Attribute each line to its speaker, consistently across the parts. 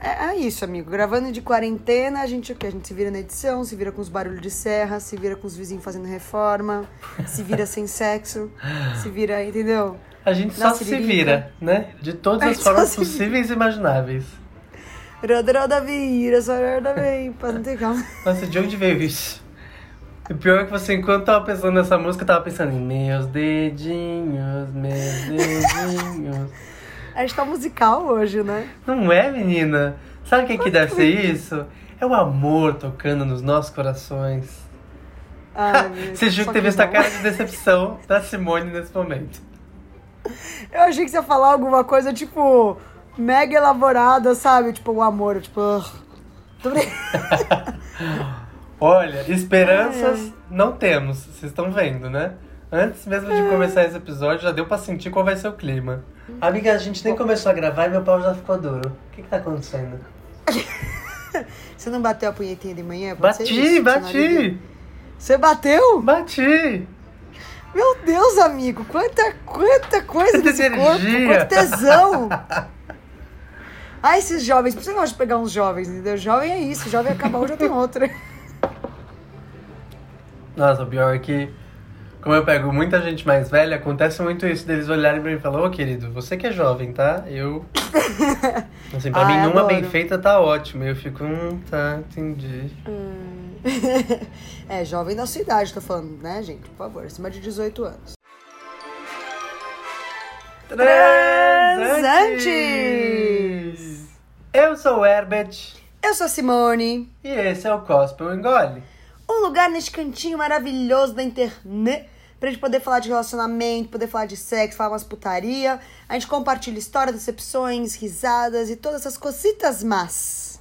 Speaker 1: é, é isso, amigo. Gravando de quarentena, a gente o quê? A gente se vira na edição, se vira com os barulhos de serra, se vira com os vizinhos fazendo reforma, se vira sem sexo, se vira, entendeu?
Speaker 2: A gente
Speaker 1: Na
Speaker 2: só se vira, né? De todas as formas possíveis e imagináveis.
Speaker 1: Roda, vira, só roda bem, pra não ter calma.
Speaker 2: Nossa, de onde veio isso? O pior é que você, enquanto tava pensando nessa música, tava pensando em meus dedinhos, meus dedinhos.
Speaker 1: A gente tá musical hoje, né?
Speaker 2: Não é, menina? Sabe o que, que deve ser isso? É o amor tocando nos nossos corações.
Speaker 1: Ai,
Speaker 2: Você viu que teve essa cara de decepção da Simone nesse momento.
Speaker 1: Eu achei que você ia falar alguma coisa, tipo, mega elaborada, sabe? Tipo, o amor, tipo...
Speaker 2: Olha, esperanças
Speaker 1: Ai, ai.
Speaker 2: não temos, vocês estão vendo, né? Antes mesmo de começar esse episódio, já deu pra sentir qual vai ser o clima. Amiga, a gente nem começou a gravar e meu pau já ficou duro. O que que tá acontecendo?
Speaker 1: Você não bateu a punhetinha de manhã? Pode ser
Speaker 2: Bati,
Speaker 1: isso,
Speaker 2: bati!
Speaker 1: Você bateu?
Speaker 2: Bati!
Speaker 1: Meu Deus, amigo, quanta, quanta coisa
Speaker 2: Quanta
Speaker 1: nesse corpo,
Speaker 2: energia.
Speaker 1: quanto tesão. Ah, esses jovens, por isso que eu gosto de pegar uns jovens, entendeu? Jovem é isso, jovem acabou, já tem outra.
Speaker 2: Nossa, o pior é que, como eu pego muita gente mais velha, acontece muito isso deles olharem pra mim e falar, ô querido, você que é jovem, tá? Eu. Assim, pra
Speaker 1: Ai,
Speaker 2: mim, uma bem
Speaker 1: adoro.
Speaker 2: feita tá ótimo. E eu fico, hum, tá, entendi.
Speaker 1: É, jovem da sua idade, tô falando, né, gente? Por favor, acima de 18 anos. Transantes!
Speaker 2: Eu sou o Herbert
Speaker 1: Eu sou a Simone.
Speaker 2: e esse é o Gospel Engole.
Speaker 1: Um lugar neste cantinho maravilhoso da internet pra gente poder falar de relacionamento, poder falar de sexo, falar umas putaria. A gente compartilha histórias, decepções, risadas e todas essas cositas más.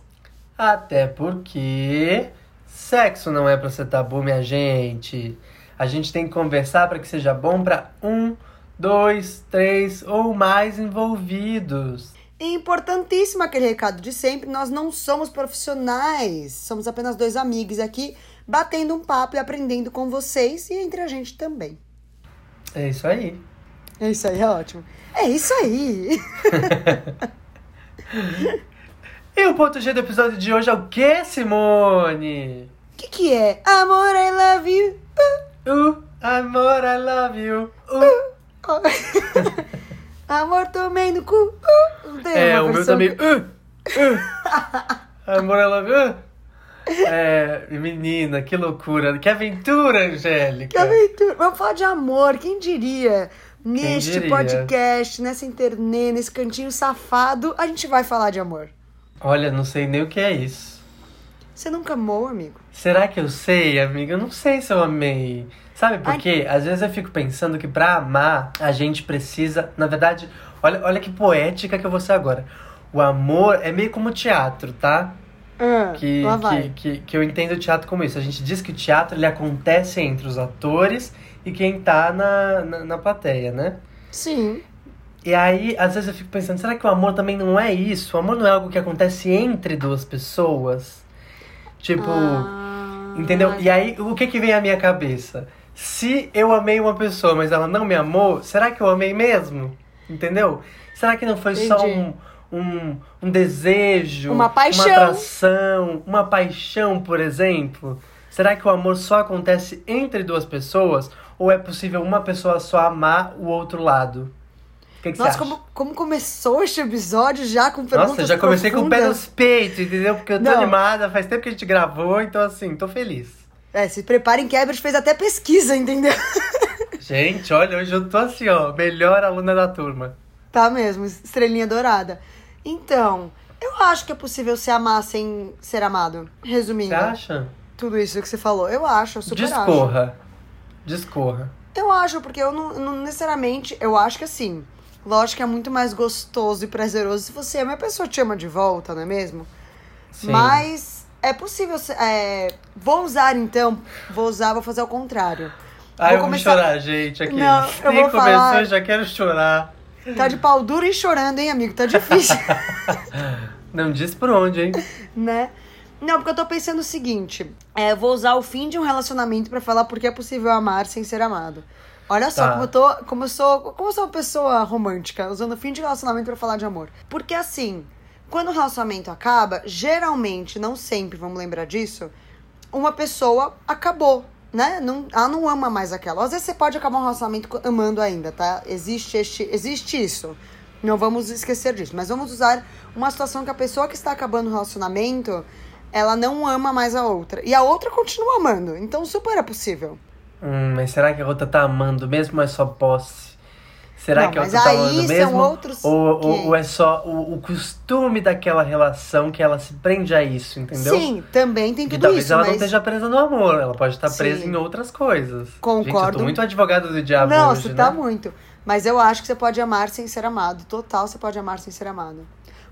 Speaker 2: Até porque sexo não é pra ser tabu, minha gente. A gente tem que conversar pra que seja bom pra um, dois, três ou mais envolvidos.
Speaker 1: E importantíssimo aquele recado de sempre, nós não somos profissionais, somos apenas dois amigos aqui batendo um papo e aprendendo com vocês e entre a gente também.
Speaker 2: É isso aí.
Speaker 1: É isso aí, é ótimo. É isso aí.
Speaker 2: E o ponto G do episódio de hoje é o que, Simone?
Speaker 1: O que que é? Amor, I love you.
Speaker 2: Uh, amor, I love you. Uh.
Speaker 1: Amor, tomei no cu. Uh,
Speaker 2: É, o meu também. Uh, uh. Amor, I love you. É, menina, que loucura. Que aventura, Angélica.
Speaker 1: Que aventura. Vamos falar de amor, quem diria? Neste
Speaker 2: diria?
Speaker 1: podcast, nessa internet, nesse cantinho safado, a gente vai falar de amor.
Speaker 2: Olha, não sei nem o que é isso.
Speaker 1: Você nunca amou, amigo?
Speaker 2: Será que eu sei, amiga? Eu não sei se eu amei. Sabe por quê? Às vezes eu fico pensando que pra amar, a gente precisa. Na verdade, olha, olha que poética que eu vou ser agora. O amor é meio como teatro, tá?
Speaker 1: Ah,
Speaker 2: Que, que, que, que eu entendo o teatro como isso. A gente diz que o teatro ele acontece entre os atores e quem tá na, na, na plateia, né?
Speaker 1: Sim.
Speaker 2: E aí, às vezes eu fico pensando, será que o amor também não é isso? O amor não é algo que acontece entre duas pessoas? Tipo,
Speaker 1: Ah,
Speaker 2: entendeu? E aí, o que que vem à minha cabeça? Se eu amei uma pessoa, mas ela não me amou, será que eu amei mesmo? Entendeu? Será que não foi só
Speaker 1: Entendi.
Speaker 2: um, um, um desejo?
Speaker 1: Uma paixão.
Speaker 2: Uma atração? Uma paixão, por exemplo? Será que o amor só acontece entre duas pessoas? Ou é possível uma pessoa só amar o outro lado? Que, que
Speaker 1: Nossa, como, como começou este episódio já com perguntas
Speaker 2: Nossa, já comecei com o pé
Speaker 1: profundas.
Speaker 2: nos peitos, entendeu? Porque eu tô
Speaker 1: Não.
Speaker 2: animada, faz tempo que a gente gravou, então assim, tô feliz.
Speaker 1: É, se preparem que a Ebert fez até pesquisa, entendeu?
Speaker 2: Gente, olha, hoje eu tô assim, ó, melhor aluna da turma.
Speaker 1: Tá mesmo, estrelinha dourada. Então, eu acho que é possível se amar sem ser amado. Resumindo,
Speaker 2: Você acha?
Speaker 1: tudo isso que você falou. Eu acho, eu super acho.
Speaker 2: Discorra. Discorra.
Speaker 1: Eu acho, porque eu não, não necessariamente. Eu acho que assim. Lógico que é muito mais gostoso e prazeroso se você ama a pessoa te ama de volta, não é mesmo?
Speaker 2: Sim.
Speaker 1: Mas é possível. É, vou usar então. Vou usar, vou fazer ao contrário.
Speaker 2: Ai,
Speaker 1: vou
Speaker 2: eu vou
Speaker 1: começar-
Speaker 2: chorar, gente, aqui.
Speaker 1: Não, eu
Speaker 2: Nem
Speaker 1: vou
Speaker 2: começou,
Speaker 1: falar-
Speaker 2: já quero chorar.
Speaker 1: Tá de pau duro e chorando, hein, amigo? Tá difícil,
Speaker 2: Não diz por onde, hein?
Speaker 1: né? Não, porque eu tô pensando o seguinte: é, eu vou usar o fim de um relacionamento pra falar porque é possível amar sem ser amado. Olha só
Speaker 2: Tá.
Speaker 1: como eu tô. Como eu sou. Como eu sou uma pessoa romântica, usando o fim de relacionamento pra falar de amor. Porque assim, Quando o relacionamento acaba, geralmente, não sempre, vamos lembrar disso, uma pessoa acabou, né? Não, ela não ama mais aquela. Às vezes você pode acabar um relacionamento amando ainda, tá? Existe, este, existe isso. Não vamos esquecer disso. Mas vamos usar uma situação que a pessoa que está acabando o relacionamento, ela não ama mais a outra. E a outra continua amando. Então super é possível.
Speaker 2: Hum, mas será que a outra tá amando mesmo ou é só posse? Será
Speaker 1: Não,
Speaker 2: que a
Speaker 1: mas
Speaker 2: outra tá
Speaker 1: são
Speaker 2: mesmo?
Speaker 1: outros
Speaker 2: ou,
Speaker 1: que-
Speaker 2: ou, ou é só o, o costume daquela relação que ela se prende a isso, entendeu?
Speaker 1: Sim, também tem
Speaker 2: E
Speaker 1: tudo
Speaker 2: talvez
Speaker 1: isso,
Speaker 2: ela
Speaker 1: mas...
Speaker 2: não esteja presa no amor, ela pode estar presa
Speaker 1: Sim.
Speaker 2: em outras coisas.
Speaker 1: Concordo.
Speaker 2: Gente, eu tô muito advogado do diabo
Speaker 1: Não,
Speaker 2: hoje,
Speaker 1: você
Speaker 2: né?
Speaker 1: tá muito. Mas eu acho que você pode amar sem ser amado. Total, você pode amar sem ser amado.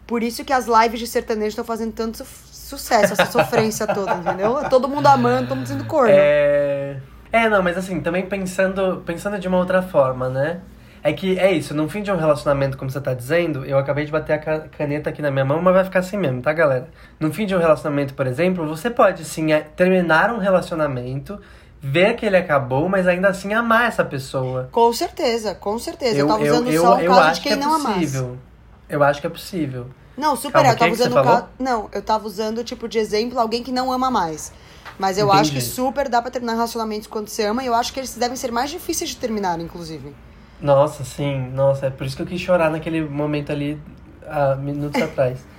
Speaker 1: Por isso que as lives de sertanejo estão fazendo tanto su- sucesso, essa sofrência toda, entendeu? Todo mundo amando, todo mundo sendo corno.
Speaker 2: É... é, não, mas assim, também pensando, pensando de uma outra forma, né? É que é isso, no fim de um relacionamento, como você tá dizendo, eu acabei de bater a ca- caneta aqui na minha mão, mas vai ficar assim mesmo, tá, galera? No fim de um relacionamento, por exemplo, você pode sim é, terminar um relacionamento, ver que ele acabou, mas ainda assim amar essa pessoa.
Speaker 1: Com certeza, com certeza. Eu, tava usando
Speaker 2: eu,
Speaker 1: só o
Speaker 2: eu
Speaker 1: caso de quem
Speaker 2: que é
Speaker 1: não amasse.
Speaker 2: possível. Eu acho que é possível.
Speaker 1: Não, super
Speaker 2: Calma,
Speaker 1: é. Eu tava
Speaker 2: que
Speaker 1: usando caso. Não, eu tava usando, tipo, de exemplo, alguém que não ama mais. Mas eu
Speaker 2: Entendi.
Speaker 1: acho que super dá pra terminar relacionamentos quando você ama, e eu acho que eles devem ser mais difíceis de terminar, inclusive.
Speaker 2: Nossa, sim, nossa, é por isso que eu quis chorar naquele momento ali, há minutos atrás.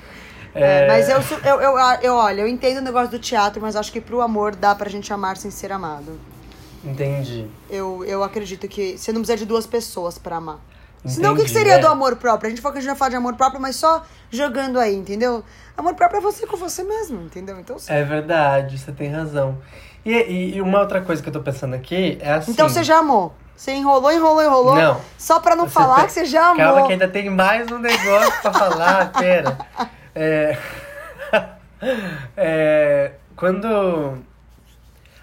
Speaker 1: É, mas eu, su- eu, eu, eu, olha, eu entendo o negócio do teatro, mas acho que pro amor dá pra gente amar sem ser amado.
Speaker 2: Entendi.
Speaker 1: Eu, eu acredito que você não precisa de duas pessoas pra amar. Senão o que, que
Speaker 2: Entendi,
Speaker 1: seria
Speaker 2: é.
Speaker 1: do amor próprio? A gente falou que a gente vai falar de amor próprio, mas só jogando aí, entendeu? Amor próprio é você com você mesmo, entendeu? Então, sim.
Speaker 2: É verdade, você tem razão. E, e, e uma outra coisa que eu tô pensando aqui é assim.
Speaker 1: então você já amou. Você enrolou, enrolou, enrolou.
Speaker 2: Não.
Speaker 1: Só pra não
Speaker 2: Você
Speaker 1: falar
Speaker 2: tem-
Speaker 1: que você já amou.
Speaker 2: Calma que ainda tem mais um negócio pra falar, pera. É... é... Quando...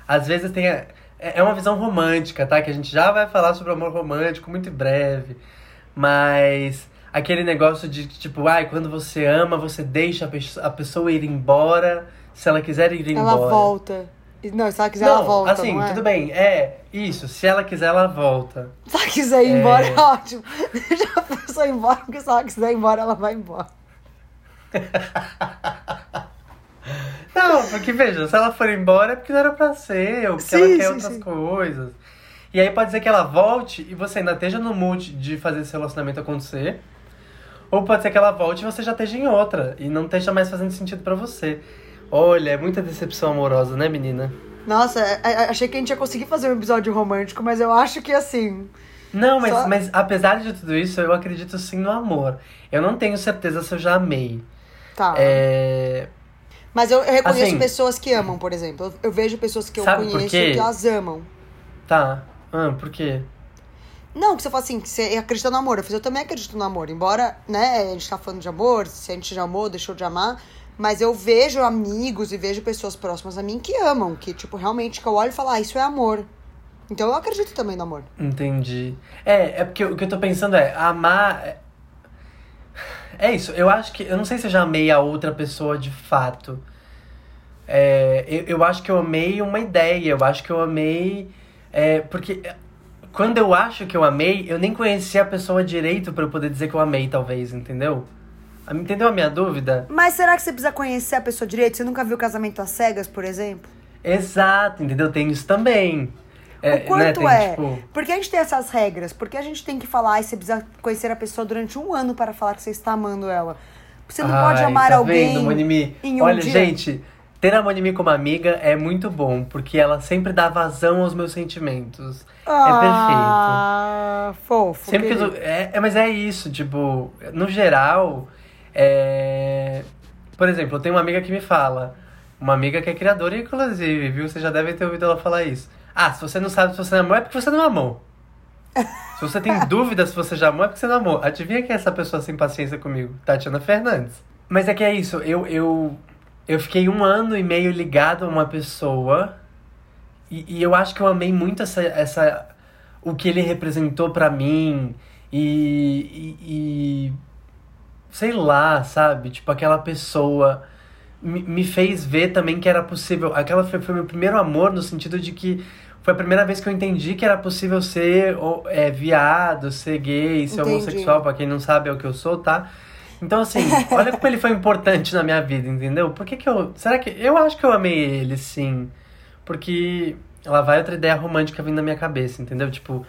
Speaker 2: Às vezes tem... a- É é uma visão romântica, tá? Que a gente já vai falar sobre amor romântico muito em breve. Mas... Aquele negócio de, tipo, ai, quando você ama, você deixa a pessoa ir embora. Se ela quiser ir embora.
Speaker 1: Ela volta. Não, se ela quiser,
Speaker 2: Não,
Speaker 1: ela volta,
Speaker 2: assim,
Speaker 1: não é?
Speaker 2: tudo bem. É, isso. Se ela quiser, ela volta.
Speaker 1: Se ela quiser ir
Speaker 2: É.
Speaker 1: embora, é ótimo. Deixa a pessoa ir embora, porque se ela quiser ir embora, ela vai embora.
Speaker 2: Não, porque veja, se ela for embora é porque não era pra ser, ou porque
Speaker 1: Sim,
Speaker 2: ela quer
Speaker 1: sim,
Speaker 2: outras
Speaker 1: sim.
Speaker 2: coisas. E aí pode ser que ela volte e você ainda esteja no mood de fazer esse relacionamento acontecer. Ou pode ser que ela volte e você já esteja em outra e não esteja mais fazendo sentido pra você. Olha, é muita decepção amorosa, né, menina?
Speaker 1: Nossa, é- é- achei que a gente ia conseguir fazer um episódio romântico, mas eu acho que assim.
Speaker 2: Não, mas,
Speaker 1: Só-
Speaker 2: mas apesar de tudo isso, eu acredito sim no amor. Eu não tenho certeza se eu já amei.
Speaker 1: Tá.
Speaker 2: É,
Speaker 1: Mas eu, eu reconheço
Speaker 2: Assim-
Speaker 1: pessoas que amam, por exemplo. Eu, eu vejo pessoas que eu conheço que elas amam.
Speaker 2: Tá. Ah, por quê?
Speaker 1: Não, que você fala assim, que você acredita no amor. Eu, falei, eu também acredito no amor. Embora, né, a gente tá falando de amor, se a gente já amou, deixou de amar. Mas eu vejo amigos e vejo pessoas próximas a mim que amam. Que, tipo, realmente, que eu olho e falo, ah, isso é amor. Então eu acredito também no amor.
Speaker 2: Entendi. É, é porque o que eu tô pensando é, amar. é- É isso, eu acho que. Eu não sei se eu já amei a outra pessoa de fato. É, eu, eu acho que eu amei uma ideia, eu acho que eu amei. É, porque quando eu acho que eu amei, eu nem conhecia a pessoa direito pra eu poder dizer que eu amei, talvez, entendeu? Entendeu a minha dúvida?
Speaker 1: Mas será que você precisa conhecer a pessoa direito? Você nunca viu Casamento às Cegas, por exemplo?
Speaker 2: Exato, entendeu? Tem isso também.
Speaker 1: o quanto
Speaker 2: tem,
Speaker 1: é?
Speaker 2: tipo,
Speaker 1: Por que a gente tem essas regras? Por que a gente tem que falar e você precisa conhecer a pessoa durante um ano para falar que você está amando ela? Você não pode
Speaker 2: Ai,
Speaker 1: amar
Speaker 2: tá
Speaker 1: alguém
Speaker 2: Vendo,
Speaker 1: em um
Speaker 2: Olha,
Speaker 1: dia.
Speaker 2: gente, ter a Monimi como amiga é muito bom, porque ela sempre dá vazão aos meus sentimentos.
Speaker 1: ah, fofo.
Speaker 2: Sempre que eu- é, é, mas é isso, tipo, no geral, é... Por exemplo, eu tenho uma amiga que me fala, uma amiga que é criadora, inclusive, viu? Você já deve ter ouvido ela falar isso. Ah, se você não sabe se você amou, é porque você não amou. Se você tem dúvida se você já amou, é porque você não amou. Adivinha quem é essa pessoa sem paciência comigo? Tatiana Fernandes. Mas é que é isso, eu, eu, eu fiquei um ano e meio ligado a uma pessoa e, e eu acho que eu amei muito essa, essa o que ele representou pra mim e, e, e sei lá, sabe? Tipo, aquela pessoa me, me fez ver também que era possível. Aquela foi, foi meu primeiro amor no sentido de que foi a primeira vez que eu entendi que era possível ser ou, é, viado, ser gay, ser
Speaker 1: Entendi.
Speaker 2: homossexual, pra quem não sabe é o que eu sou, tá? Então, assim, olha como ele foi importante na minha vida, entendeu? Por que que eu... Será que... Eu acho que eu amei ele, sim. Porque lá vai outra ideia romântica vindo na minha cabeça, entendeu? Tipo...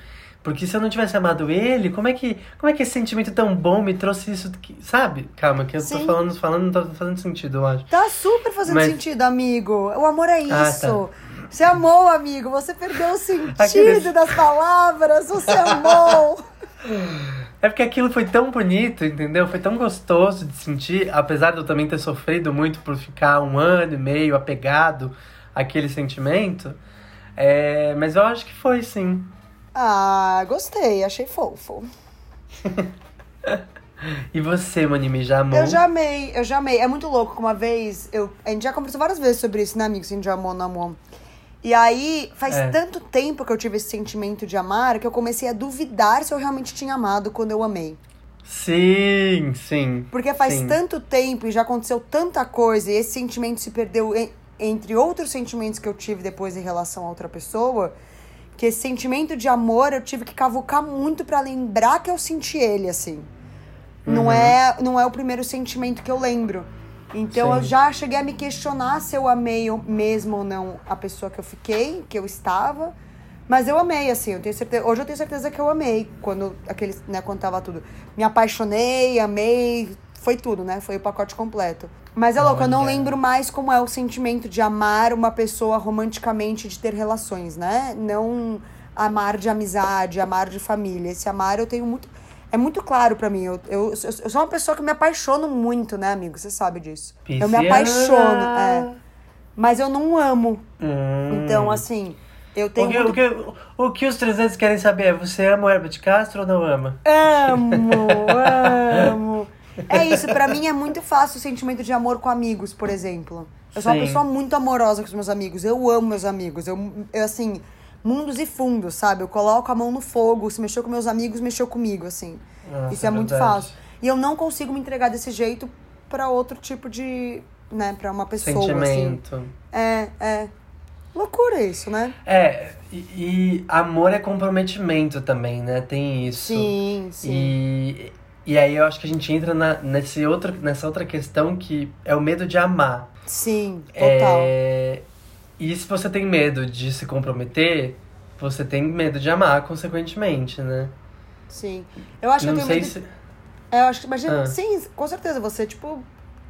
Speaker 2: Porque se eu não tivesse amado ele, como é que, como é que esse sentimento tão bom me trouxe isso? Que, sabe? Calma, que eu tô
Speaker 1: Sim.
Speaker 2: falando, falando, não tá fazendo sentido, eu acho.
Speaker 1: Tá super fazendo
Speaker 2: Mas-
Speaker 1: sentido, amigo. O amor é
Speaker 2: Ah,
Speaker 1: isso. Você amou, amigo. Você perdeu o sentido
Speaker 2: Aqueles-
Speaker 1: das palavras. Você amou.
Speaker 2: É porque aquilo foi tão bonito, entendeu? Foi tão gostoso de sentir, apesar de eu também ter sofrido muito por ficar um ano e meio apegado àquele sentimento. É, mas eu acho que foi sim.
Speaker 1: Ah, gostei. Achei fofo.
Speaker 2: E você, Manimi, já amou?
Speaker 1: Eu já amei, eu já amei. É muito louco que uma vez. Eu, a gente já conversou várias vezes sobre isso, né, amigo? Se a gente já amou ou não amou. E aí, faz
Speaker 2: É.
Speaker 1: tanto tempo que eu tive esse sentimento de amar que eu comecei a duvidar se eu realmente tinha amado quando eu amei.
Speaker 2: Sim, sim.
Speaker 1: Porque faz
Speaker 2: Sim.
Speaker 1: tanto tempo e já aconteceu tanta coisa, e esse sentimento se perdeu en- entre outros sentimentos que eu tive depois em relação a outra pessoa, que esse sentimento de amor eu tive que cavucar muito pra lembrar que eu senti ele, assim. Não,
Speaker 2: Uhum.
Speaker 1: é, não é o primeiro sentimento que eu lembro. Então
Speaker 2: Sim.
Speaker 1: eu já cheguei a me questionar se eu amei mesmo ou não a pessoa que eu fiquei, que eu estava. Mas eu amei, assim, eu tenho certeza. Hoje eu tenho certeza que eu amei quando aquele, né, quando tava tudo. Me apaixonei, amei, foi tudo, né? Foi o pacote completo. Mas é louco, eu não lembro mais como é o sentimento de amar uma pessoa romanticamente, de ter relações, né? Não amar de amizade, amar de família. Esse amar eu tenho muito. É muito claro pra mim. Eu, eu, eu sou uma pessoa que me apaixono muito, né, amigo? Você sabe disso. Eu me
Speaker 2: Pisciana.
Speaker 1: apaixono, é. Mas eu não amo.
Speaker 2: Hum.
Speaker 1: Então, assim, eu tenho.
Speaker 2: o, que,
Speaker 1: muito-
Speaker 2: o, que, o que os 300 querem saber é: você ama o Herbert Castro ou não ama?
Speaker 1: Amo, amo. É isso, pra mim é muito fácil o sentimento de amor com amigos, por exemplo. Eu sou uma
Speaker 2: Sim.
Speaker 1: pessoa muito amorosa com os meus amigos. Eu amo meus amigos. Eu, eu, assim, mundos e fundos, sabe? Eu coloco a mão no fogo. Se mexeu com meus amigos, mexeu comigo, assim.
Speaker 2: Nossa,
Speaker 1: isso é, muito
Speaker 2: verdade.
Speaker 1: fácil. E eu não consigo me entregar desse jeito pra outro tipo de. né, pra uma pessoa, assim.
Speaker 2: Sentimento.
Speaker 1: É, é. Loucura isso, né?
Speaker 2: É, e, e amor é comprometimento também, né? Tem isso.
Speaker 1: Sim, sim.
Speaker 2: E, e aí eu acho que a gente entra na, nesse outro, nessa outra questão que é o medo de amar.
Speaker 1: Sim, total.
Speaker 2: É, e se você tem medo de se comprometer, você tem medo de amar, consequentemente, né?
Speaker 1: Sim. Eu acho
Speaker 2: Não
Speaker 1: que eu tenho medo.
Speaker 2: se.
Speaker 1: É, eu acho que, imagina,
Speaker 2: Ah.
Speaker 1: sim, com certeza, você, tipo,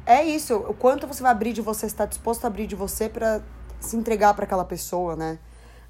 Speaker 1: é isso. O quanto você vai abrir de você, está disposto a abrir de você pra se entregar pra aquela pessoa, né?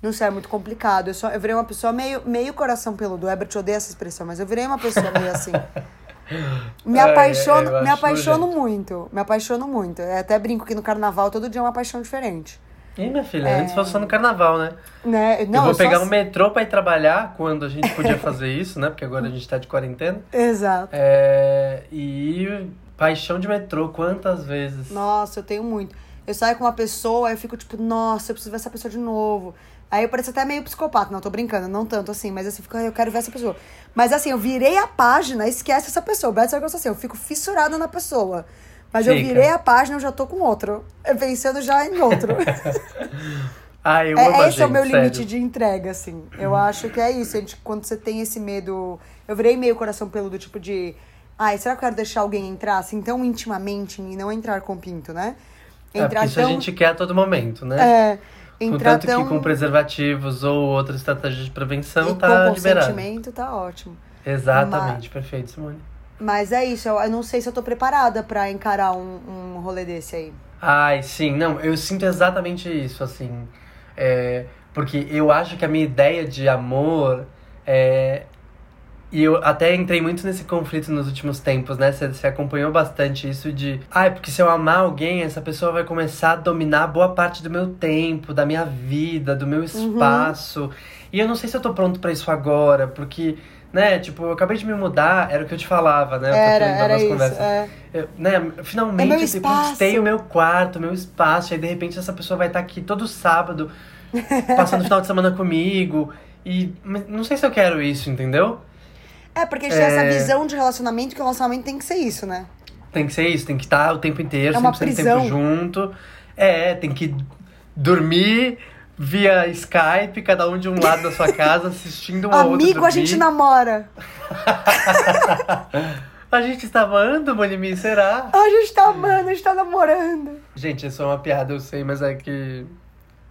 Speaker 1: Não sei, é muito complicado. Eu, só, eu virei uma pessoa meio, meio coração peludo. O Herbert odeia essa expressão, mas eu virei uma pessoa meio assim. Me
Speaker 2: É,
Speaker 1: apaixono,
Speaker 2: eu
Speaker 1: me apaixono muito. Me apaixono muito. Eu até brinco que no carnaval todo dia é uma paixão diferente.
Speaker 2: Ih, minha filha, antes fosse só no carnaval, né?
Speaker 1: Né? Não,
Speaker 2: eu vou
Speaker 1: só
Speaker 2: pegar
Speaker 1: assim-
Speaker 2: um metrô pra ir trabalhar quando a gente podia fazer isso, né? Porque agora a gente tá de quarentena.
Speaker 1: Exato.
Speaker 2: É, e paixão de metrô, quantas vezes?
Speaker 1: Nossa, eu tenho muito. Eu saio com uma pessoa, eu fico tipo, nossa, eu preciso ver essa pessoa de novo. Aí eu pareço até meio psicopata, não tô brincando, não tanto assim, mas assim, eu fico, "Ai, eu quero ver essa pessoa. Mas assim, eu virei a página, esquece essa pessoa. Beth sabe que eu sou assim, eu fico fissurada na pessoa. Mas eu
Speaker 2: Fica.
Speaker 1: virei a página, eu já tô com outro. Eu Pensando já em outro.
Speaker 2: Ah, eu
Speaker 1: É,
Speaker 2: amo
Speaker 1: esse é o
Speaker 2: gente,
Speaker 1: meu limite
Speaker 2: sério.
Speaker 1: de entrega, assim. Eu acho que é isso. A gente, quando você tem esse medo. Eu virei meio coração peludo, tipo de. Ai, será que eu quero deixar alguém entrar assim tão intimamente e não entrar com pinto, né?
Speaker 2: É, porque isso a gente quer a todo momento, né?
Speaker 1: É, entrar
Speaker 2: Contanto
Speaker 1: tão.
Speaker 2: que com preservativos ou outra estratégia de prevenção
Speaker 1: e
Speaker 2: tá
Speaker 1: com
Speaker 2: liberado.
Speaker 1: consentimento, tá ótimo.
Speaker 2: Exatamente, perfeito, Simone.
Speaker 1: Mas é isso, eu, eu não sei se eu tô preparada pra encarar um, um rolê desse aí.
Speaker 2: Ai, sim, não, eu sinto exatamente isso, assim. É, porque eu acho que a minha ideia de amor é. E eu até entrei muito nesse conflito nos últimos tempos, né? Você, você acompanhou bastante isso de. Ai, porque se eu amar alguém, essa pessoa vai começar a dominar boa parte do meu tempo, da minha vida, do meu espaço. E eu não sei se eu tô pronto pra isso agora, porque. Né, tipo, eu acabei de me mudar, era o que eu te falava, né?
Speaker 1: Era, era isso.
Speaker 2: conversas.
Speaker 1: É.
Speaker 2: Eu, né, finalmente
Speaker 1: É
Speaker 2: eu conquistei o meu quarto, o meu espaço, e aí de repente essa pessoa vai estar aqui todo sábado, passando o final de semana comigo. E não sei se eu quero isso, entendeu?
Speaker 1: É, porque a gente tem essa
Speaker 2: É.
Speaker 1: visão de relacionamento que o relacionamento tem que ser isso, né?
Speaker 2: Tem que ser isso, tem que estar o tempo inteiro,
Speaker 1: É uma
Speaker 2: 100% do
Speaker 1: prisão.
Speaker 2: tempo junto. É, tem que dormir via Skype, cada um de um lado da sua casa, assistindo um ao outro
Speaker 1: Amigo, a gente namora.
Speaker 2: A gente está amando, Monimi, será?
Speaker 1: A gente tá amando, a gente tá namorando.
Speaker 2: Gente, isso é uma piada, eu sei, mas é que.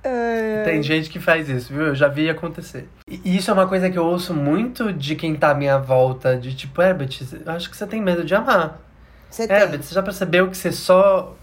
Speaker 1: É...
Speaker 2: Tem gente que faz isso, viu? Eu já vi acontecer. E isso é uma coisa que eu ouço muito de quem tá à minha volta, de tipo, Herbert, eu acho que você tem medo de amar.
Speaker 1: Você tem.
Speaker 2: Herbert, você já percebeu que você só.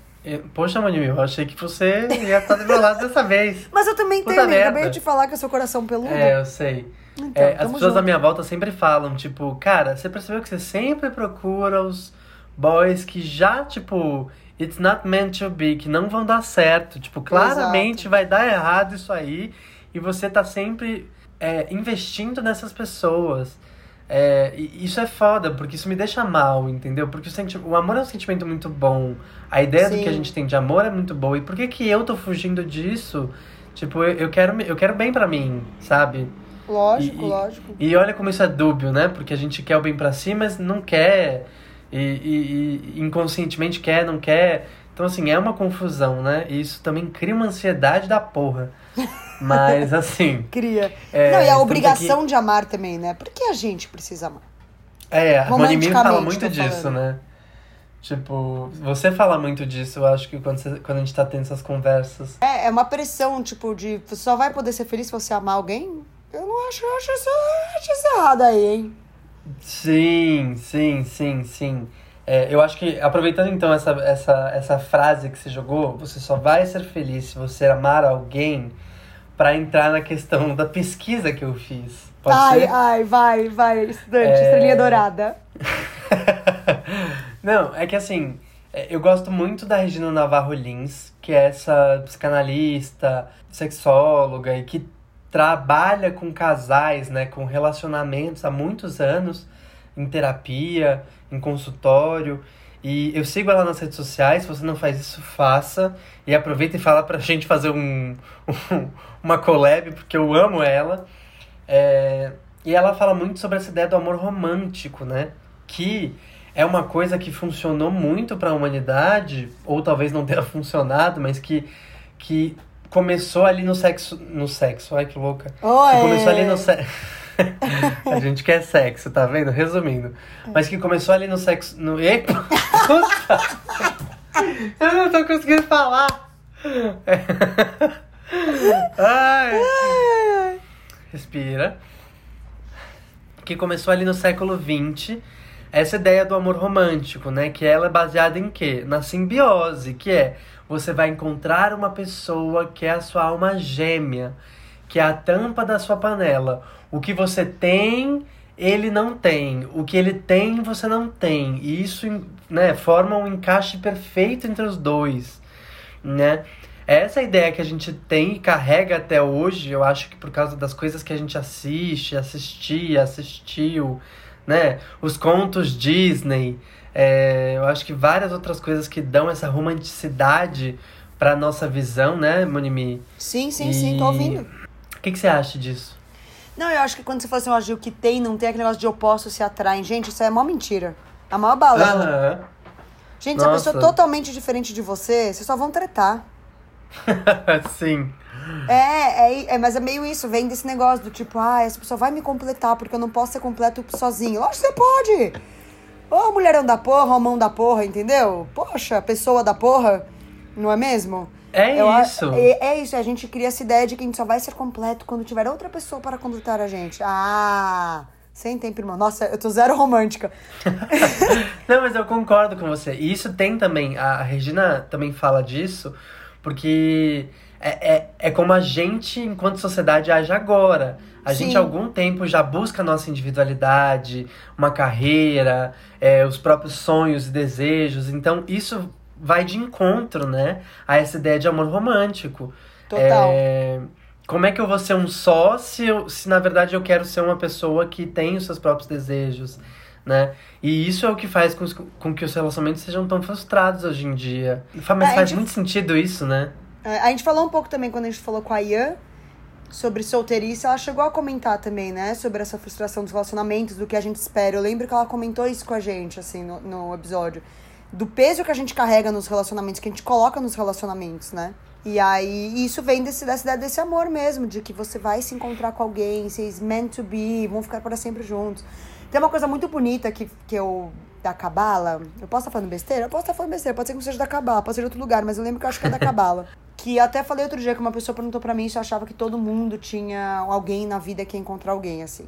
Speaker 2: Poxa, Monimi, eu achei que você ia estar do meu lado dessa vez.
Speaker 1: Mas eu também
Speaker 2: Puta
Speaker 1: tenho,
Speaker 2: merda.
Speaker 1: Acabei de falar que eu sou coração peludo.
Speaker 2: É, eu sei.
Speaker 1: Então,
Speaker 2: É, as pessoas
Speaker 1: junto.
Speaker 2: da minha volta sempre falam, tipo, cara, você percebeu que você sempre procura os boys que já, tipo, it's not meant to be, que não vão dar certo. Tipo, claramente vai dar errado isso aí. E você tá sempre é, investindo nessas pessoas. É, e isso é foda, porque isso me deixa mal, entendeu? Porque o, senti o amor é um sentimento muito bom. A ideia do
Speaker 1: Sim.
Speaker 2: que a gente tem de amor é muito boa. E por que que eu tô fugindo disso? Tipo, eu, eu quero, eu quero bem pra mim, sabe?
Speaker 1: Lógico,
Speaker 2: E- e-
Speaker 1: lógico.
Speaker 2: E olha como isso é dúbio, né? Porque a gente quer o bem pra si, mas não quer. E, e- e inconscientemente quer, não quer. Então, assim, é uma confusão, né? E isso também cria uma ansiedade da porra. Mas, assim.
Speaker 1: Cria.
Speaker 2: É,
Speaker 1: não, e a obrigação de amar também, né? Por que a gente precisa amar?
Speaker 2: É, a Monimi fala muito disso,
Speaker 1: falando.
Speaker 2: né? Tipo, você fala muito disso, eu acho que quando, você- quando a gente tá tendo essas conversas.
Speaker 1: É, é uma pressão, tipo, de você só vai poder ser feliz se você amar alguém? Eu não acho, eu acho isso, eu acho isso errado aí, hein?
Speaker 2: Sim, sim, sim, sim. É, eu acho que, aproveitando então essa, essa, essa frase que você jogou, você só vai ser feliz se você amar alguém pra entrar na questão da pesquisa que eu fiz. Pode
Speaker 1: ai,
Speaker 2: ser?
Speaker 1: ai, vai, vai, estudante,
Speaker 2: É.
Speaker 1: estrelinha dourada.
Speaker 2: Não, é que assim, é, eu gosto muito da Regina Navarro Lins, que é essa psicanalista, sexóloga e que trabalha com casais, né, com relacionamentos há muitos anos, em terapia, em consultório. E eu sigo ela nas redes sociais, se você não faz isso, faça. E aproveita e fala pra gente fazer um, um- uma collab, porque eu amo ela. É, e ela fala muito sobre essa ideia do amor romântico, né? Que é uma coisa que funcionou muito para a humanidade, ou talvez não tenha funcionado, mas que, que começou ali no sexo. No sexo, ai que louca. Que
Speaker 1: Oi!
Speaker 2: começou ali no sexo. a gente quer sexo, tá vendo? Resumindo. Mas que começou ali no sexo. No... Epa! Eu não tô conseguindo falar! Ai! Respira. Que começou ali no século XX. Essa ideia do amor romântico, né? Que ela é baseada em quê? Na simbiose, que é você vai encontrar uma pessoa que é a sua alma gêmea, que é a tampa da sua panela. O que você tem, ele não tem. O que ele tem, você não tem. E isso, né, forma um encaixe perfeito entre os dois, né? Essa é ideia que a gente tem e carrega até hoje, eu acho que por causa das coisas que a gente assiste, assistia, assistiu, né? Os contos Disney, é, eu acho que várias outras coisas que dão essa romanticidade pra nossa visão, né, Monimi?
Speaker 1: Sim, sim, sim, tô ouvindo.
Speaker 2: O que, que você acha disso?
Speaker 1: Não, eu acho que quando você fala assim, Gil, que tem, não tem aquele negócio de opostos se atraem. Gente, isso é mó mentira. É a maior balela.
Speaker 2: Aham.
Speaker 1: Gente, se a pessoa é
Speaker 2: Nossa.
Speaker 1: totalmente diferente de você, vocês só vão tretar.
Speaker 2: Sim.
Speaker 1: É, é, é, mas é meio isso, vem desse negócio do tipo, ah, essa pessoa vai me completar porque eu não posso ser completo sozinho. Lógico que você pode! Ô mulherão da porra, ô mão da porra, entendeu? Poxa, pessoa da porra, não é mesmo?
Speaker 2: É
Speaker 1: Eu
Speaker 2: isso.
Speaker 1: É, é isso, a gente cria essa ideia de que a gente só vai ser completo quando tiver outra pessoa para completar a gente. Ah, sem tempo, irmão. Nossa, eu tô zero romântica.
Speaker 2: Não, mas eu concordo com você. E isso tem também, a Regina também fala disso, porque é, é, é como a gente, enquanto sociedade, age agora. A
Speaker 1: Sim.
Speaker 2: gente há algum tempo já busca a nossa individualidade, uma carreira, é, os próprios sonhos e desejos. Então, isso vai de encontro, né? A essa ideia de amor romântico.
Speaker 1: Total.
Speaker 2: É, como é que eu vou ser um só se, eu- se na verdade eu quero ser uma pessoa que tem os seus próprios desejos, né? E isso é o que faz com, com que os relacionamentos sejam tão frustrados hoje em dia. Mas
Speaker 1: É,
Speaker 2: faz
Speaker 1: gente-
Speaker 2: muito sentido isso, né?
Speaker 1: É, A gente falou um pouco também quando a gente falou com a Ian sobre solteirice, ela chegou a comentar também, né? Sobre essa frustração dos relacionamentos, do que a gente espera. Eu lembro que ela comentou isso com a gente, assim, no, no episódio. Do peso que a gente carrega nos relacionamentos, que a gente coloca nos relacionamentos, né? E aí, isso vem desse, dessa ideia desse amor mesmo, de que você vai se encontrar com alguém, vocês meant to be, vão ficar para sempre juntos. Tem uma coisa muito bonita que, que eu da Cabala. Eu posso estar falando besteira? Eu posso estar falando besteira. Pode ser que não seja da Cabala, pode ser de outro lugar, mas eu lembro que eu acho que é da Cabala. Que até falei outro dia que uma pessoa perguntou para mim se eu achava que todo mundo tinha alguém na vida que ia encontrar alguém, assim.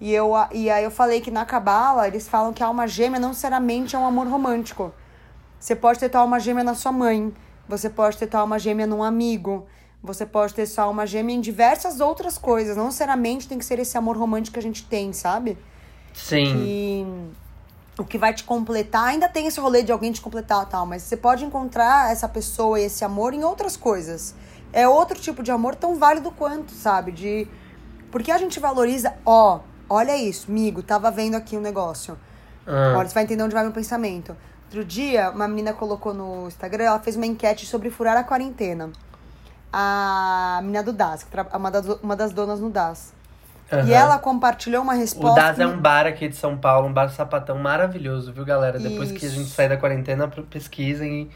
Speaker 1: E, eu, e aí eu falei que na Cabala eles falam que a alma gêmea não necessariamente é um amor romântico. Você pode ter tua alma gêmea na sua mãe, você pode ter tua alma gêmea num amigo, você pode ter sua alma gêmea em diversas outras coisas. Não necessariamente tem que ser esse amor romântico que a gente tem, sabe?
Speaker 2: Sim.
Speaker 1: Que o que vai te completar, ainda tem esse rolê de alguém te completar tal, mas você pode encontrar essa pessoa e esse amor em outras coisas. É outro tipo de amor tão válido quanto, sabe? De. Porque a gente valoriza, ó, olha isso, amigo, tava vendo aqui um negócio.
Speaker 2: Ah.
Speaker 1: Olha, você vai entender onde vai meu pensamento. Outro dia, uma menina colocou no Instagram, ela fez uma enquete sobre furar a quarentena. A menina do DAS, uma das, uma das donas no DAS.
Speaker 2: Aham.
Speaker 1: E ela compartilhou uma
Speaker 2: O
Speaker 1: resposta.
Speaker 2: Das é um bar aqui de São Paulo, um bar sapatão maravilhoso, viu, galera? Depois que a gente sair da quarentena, pesquisem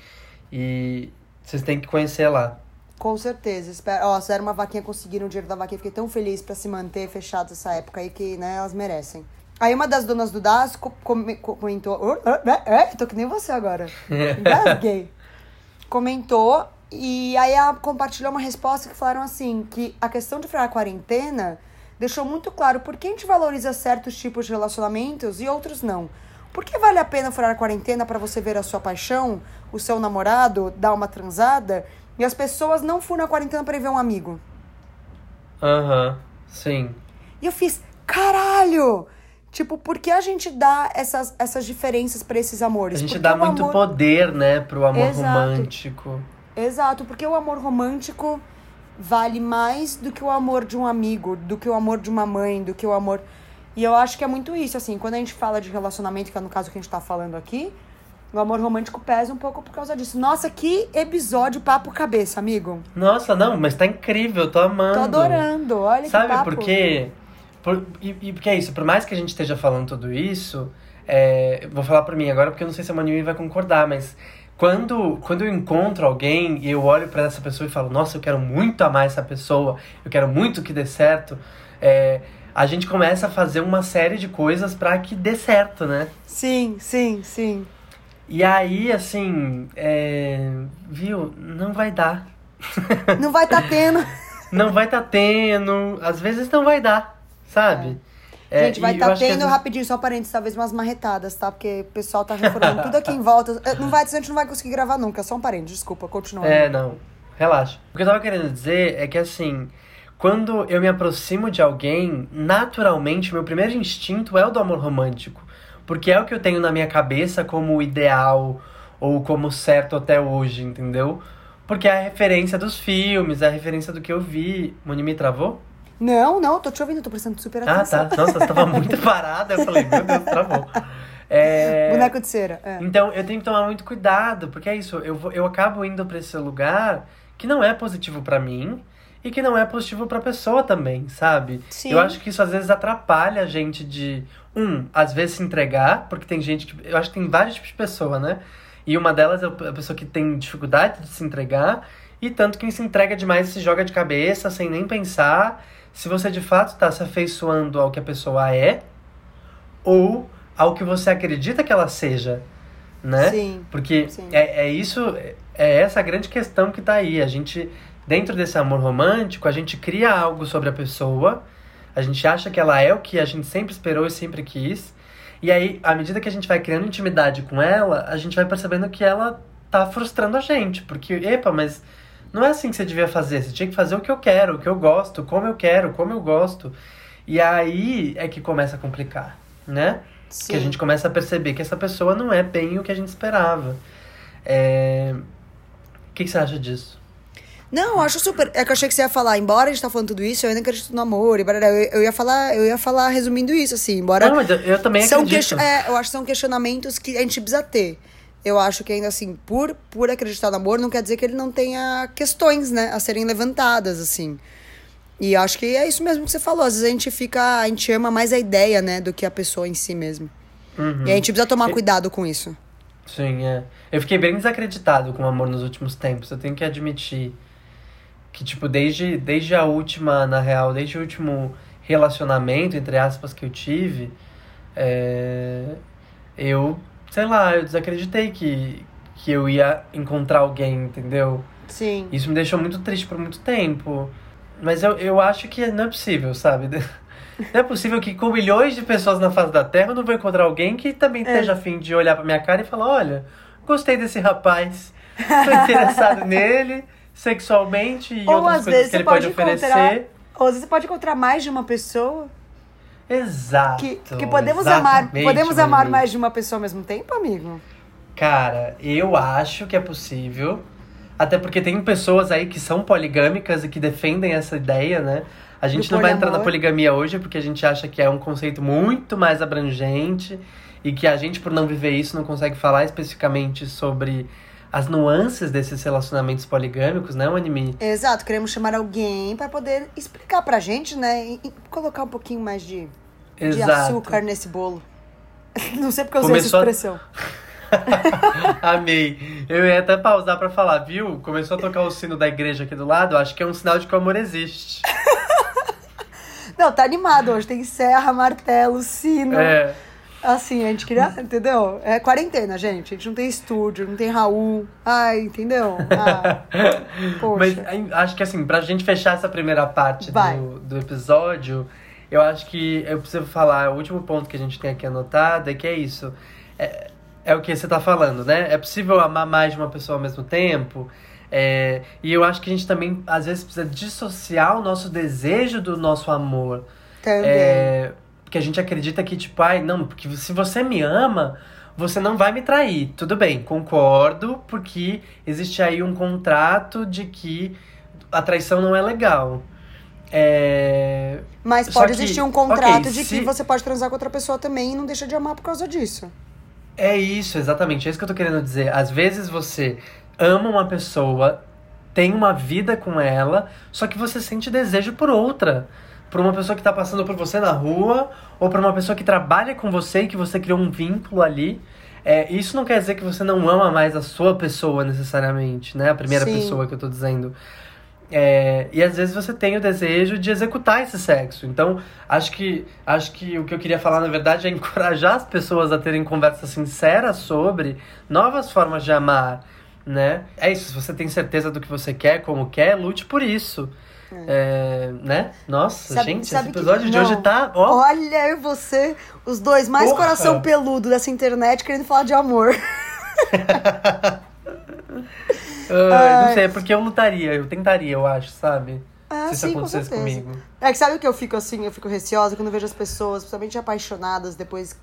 Speaker 2: e, e vocês têm que conhecer lá.
Speaker 1: Com certeza. Espero, ó, fizeram uma vaquinha, conseguiram o dinheiro da vaquinha. Fiquei tão feliz pra se manter fechados essa época aí que, né, elas merecem. Aí uma das donas do DAS co- come- co- comentou. É, tô que nem você agora. Engasguei. comentou e aí ela compartilhou uma resposta que falaram assim: que a questão de furar a quarentena deixou muito claro por que a gente valoriza certos tipos de relacionamentos e outros não. Por que vale a pena furar a quarentena para você ver a sua paixão, o seu namorado, dar uma transada, e as pessoas não furam a quarentena para ir ver um amigo?
Speaker 2: Aham, sim.
Speaker 1: E eu fiz, caralho! Tipo, por que a gente dá essas, essas diferenças para esses
Speaker 2: A
Speaker 1: amores?
Speaker 2: gente
Speaker 1: Porque
Speaker 2: dá muito
Speaker 1: amor-
Speaker 2: poder, né, pro amor
Speaker 1: Exato.
Speaker 2: romântico.
Speaker 1: Exato, porque o amor romântico vale mais do que o amor de um amigo, do que o amor de uma mãe, do que o amor. E eu acho que é muito isso, assim, quando a gente fala de relacionamento, que é no caso que a gente tá falando aqui, o amor romântico pesa um pouco por causa disso. Nossa, que episódio papo cabeça, amigo.
Speaker 2: Nossa, não, mas tá incrível, tô amando.
Speaker 1: Tô adorando, olha
Speaker 2: Sabe
Speaker 1: que papo.
Speaker 2: por quê? Por, e, e porque é isso, por mais que a gente esteja falando tudo isso, é, vou falar por mim agora porque eu não sei se a Mani vai concordar, mas quando, quando eu encontro alguém e eu olho pra essa pessoa e falo, nossa, eu quero muito amar essa pessoa, eu quero muito que dê certo, é, a gente começa a fazer uma série de coisas pra que dê certo, né?
Speaker 1: Sim, sim, sim.
Speaker 2: E aí, assim, é, viu, não vai dar.
Speaker 1: Não vai tá tendo.
Speaker 2: Não vai tá tendo, às vezes não vai dar, sabe? É,
Speaker 1: gente, vai
Speaker 2: e eu
Speaker 1: tá tendo
Speaker 2: vezes-
Speaker 1: rapidinho, só parênteses, talvez umas marretadas, tá? Porque o pessoal tá reformando tudo aqui em volta. Eh, Não vai, a gente não vai conseguir gravar nunca. Só um parênteses, desculpa, continua.
Speaker 2: É, não. Relaxa. O que eu tava querendo dizer é que assim, quando eu me aproximo de alguém, naturalmente, meu primeiro instinto é o do amor romântico. Porque é o que eu tenho na minha cabeça como ideal ou como certo até hoje, entendeu? Porque é a referência dos filmes, é a referência do que eu vi. Moni me travou?
Speaker 1: Não, não, tô te ouvindo, tô prestando super
Speaker 2: Ah,
Speaker 1: atenção.
Speaker 2: tá. Nossa, você tava muito parada. Eu falei, meu Deus, travou. É...
Speaker 1: Boneco de cera. É.
Speaker 2: Então, eu tenho que tomar muito cuidado, porque é isso, eu, vou, eu acabo indo pra esse lugar que não é positivo pra mim e que não é positivo pra pessoa também, sabe?
Speaker 1: Sim.
Speaker 2: Eu acho que isso às vezes atrapalha a gente de, um, às vezes se entregar, porque tem gente que. Eu acho que tem vários tipos de pessoa, né? E uma delas é a pessoa que tem dificuldade de se entregar, e tanto quem se entrega demais se joga de cabeça, sem nem pensar se você de fato está se afeiçoando ao que a pessoa é ou ao que você acredita que ela seja, né?
Speaker 1: Sim.
Speaker 2: Porque
Speaker 1: Sim.
Speaker 2: é, é isso, é essa grande questão que tá aí. A gente, dentro desse amor romântico, a gente cria algo sobre a pessoa, a gente acha que ela é o que a gente sempre esperou e sempre quis. E aí, à medida que a gente vai criando intimidade com ela, a gente vai percebendo que ela tá frustrando a gente. Porque, epa, mas não é assim que você devia fazer. Você tinha que fazer o que eu quero, o que eu gosto, como eu quero, como eu gosto. E aí é que começa a complicar, né?
Speaker 1: Sim.
Speaker 2: Que a gente começa a perceber que essa pessoa não é bem o que a gente esperava. É... O que, que você acha disso?
Speaker 1: Não, eu acho super. É que eu achei que você ia falar, embora a gente tá falando tudo isso, eu ainda acredito no amor. E barará. eu, eu ia falar, eu ia falar resumindo isso, assim, embora.
Speaker 2: Não, mas eu, eu também
Speaker 1: são
Speaker 2: acredito.
Speaker 1: question- é, eu acho que são questionamentos que a gente precisa ter. Eu acho que ainda assim, por, por acreditar no amor, não quer dizer que ele não tenha questões, né, a serem levantadas, assim. E acho que é isso mesmo que você falou. Às vezes a gente fica. A gente ama mais a ideia, né, do que a pessoa em si mesmo.
Speaker 2: Uhum.
Speaker 1: E a gente precisa tomar cuidado com isso.
Speaker 2: Sim, é. Eu fiquei bem desacreditado com o amor nos últimos tempos. Eu tenho que admitir que, tipo, desde, desde a última, na real, desde o último relacionamento, entre aspas, que eu tive, é, eu, sei lá, eu desacreditei que, que eu ia encontrar alguém, entendeu?
Speaker 1: Sim.
Speaker 2: Isso me deixou muito triste por muito tempo. Mas eu, eu acho que não é possível, sabe? Não é possível que com milhões de pessoas na face da Terra eu não vou encontrar alguém que também
Speaker 1: É.
Speaker 2: esteja afim de olhar pra minha cara e falar, olha, gostei desse rapaz, tô interessado nele sexualmente e
Speaker 1: Ou
Speaker 2: outras coisas que ele pode
Speaker 1: pode
Speaker 2: oferecer.
Speaker 1: Ou às vezes você pode encontrar mais de uma pessoa.
Speaker 2: Exato.
Speaker 1: Que, que podemos amar. Podemos amar
Speaker 2: Monique.
Speaker 1: mais de uma pessoa ao mesmo tempo, amigo?
Speaker 2: Cara, eu acho que é possível. Até porque tem pessoas aí que são poligâmicas e que defendem essa ideia, né? A gente
Speaker 1: Do
Speaker 2: não vai entrar na poligamia hoje porque a gente acha que é um conceito muito mais abrangente e que a gente, por não viver isso, não consegue falar especificamente sobre as nuances desses relacionamentos poligâmicos, né, Anime?
Speaker 1: Exato, queremos chamar alguém pra poder explicar pra gente, né? E, e colocar um pouquinho mais de, de açúcar nesse bolo. Não sei porque eu usei
Speaker 2: Começou
Speaker 1: essa expressão.
Speaker 2: Amei. Eu ia até pausar pra falar, viu? Começou a tocar o sino da igreja aqui do lado, acho que é um sinal de que o amor existe.
Speaker 1: Não, tá animado hoje. Tem serra, martelo, sino.
Speaker 2: É.
Speaker 1: Assim, a gente queria, entendeu? É quarentena, gente. A gente não tem estúdio, não tem Raul. Ai, entendeu? Ah, poxa.
Speaker 2: Mas acho que assim, pra gente fechar essa primeira parte
Speaker 1: Vai.
Speaker 2: do, do episódio, eu acho que eu preciso falar, o último ponto que a gente tem aqui anotado é que é isso. É, é o que você tá falando, né? É possível amar mais de uma pessoa ao mesmo tempo. É, e eu acho que a gente também, às vezes, precisa dissociar o nosso desejo do nosso amor.
Speaker 1: Também.
Speaker 2: É, porque a gente acredita que, tipo, ai, não, porque se você me ama, você não vai me trair. Tudo bem, concordo, porque existe aí um contrato de que a traição não é legal. É,
Speaker 1: Mas pode
Speaker 2: que-
Speaker 1: existir um contrato
Speaker 2: ok,
Speaker 1: de
Speaker 2: se-
Speaker 1: que você pode transar com outra pessoa também e não deixa de amar por causa disso.
Speaker 2: É isso, exatamente. É isso que eu tô querendo dizer. Às vezes você ama uma pessoa, tem uma vida com ela, só que você sente desejo por outra. Por uma pessoa que tá passando por você na rua, ou por uma pessoa que trabalha com você e que você criou um vínculo ali. É, isso não quer dizer que você não ama mais a sua pessoa necessariamente, né? A primeira
Speaker 1: Sim.
Speaker 2: pessoa que eu tô dizendo. É, e às vezes você tem o desejo de executar esse sexo. Então, acho que, acho que o que eu queria falar, na verdade, é encorajar as pessoas a terem conversas sinceras sobre novas formas de amar, né? É isso, se você tem certeza do que você quer, como quer, lute por isso. É, né? Nossa,
Speaker 1: Sabe-
Speaker 2: gente,
Speaker 1: sabe
Speaker 2: esse
Speaker 1: que-
Speaker 2: episódio de
Speaker 1: não.
Speaker 2: hoje tá. Ó,
Speaker 1: Olha, e você, os dois mais
Speaker 2: Porra!
Speaker 1: coração peludo dessa internet querendo falar de amor.
Speaker 2: não sei, é porque eu lutaria, eu tentaria, eu acho, sabe?
Speaker 1: Ah,
Speaker 2: se isso
Speaker 1: sim, com
Speaker 2: acontecesse
Speaker 1: certeza.
Speaker 2: comigo.
Speaker 1: É que sabe o que eu fico assim? Eu fico receosa quando eu vejo as pessoas, principalmente apaixonadas, depois.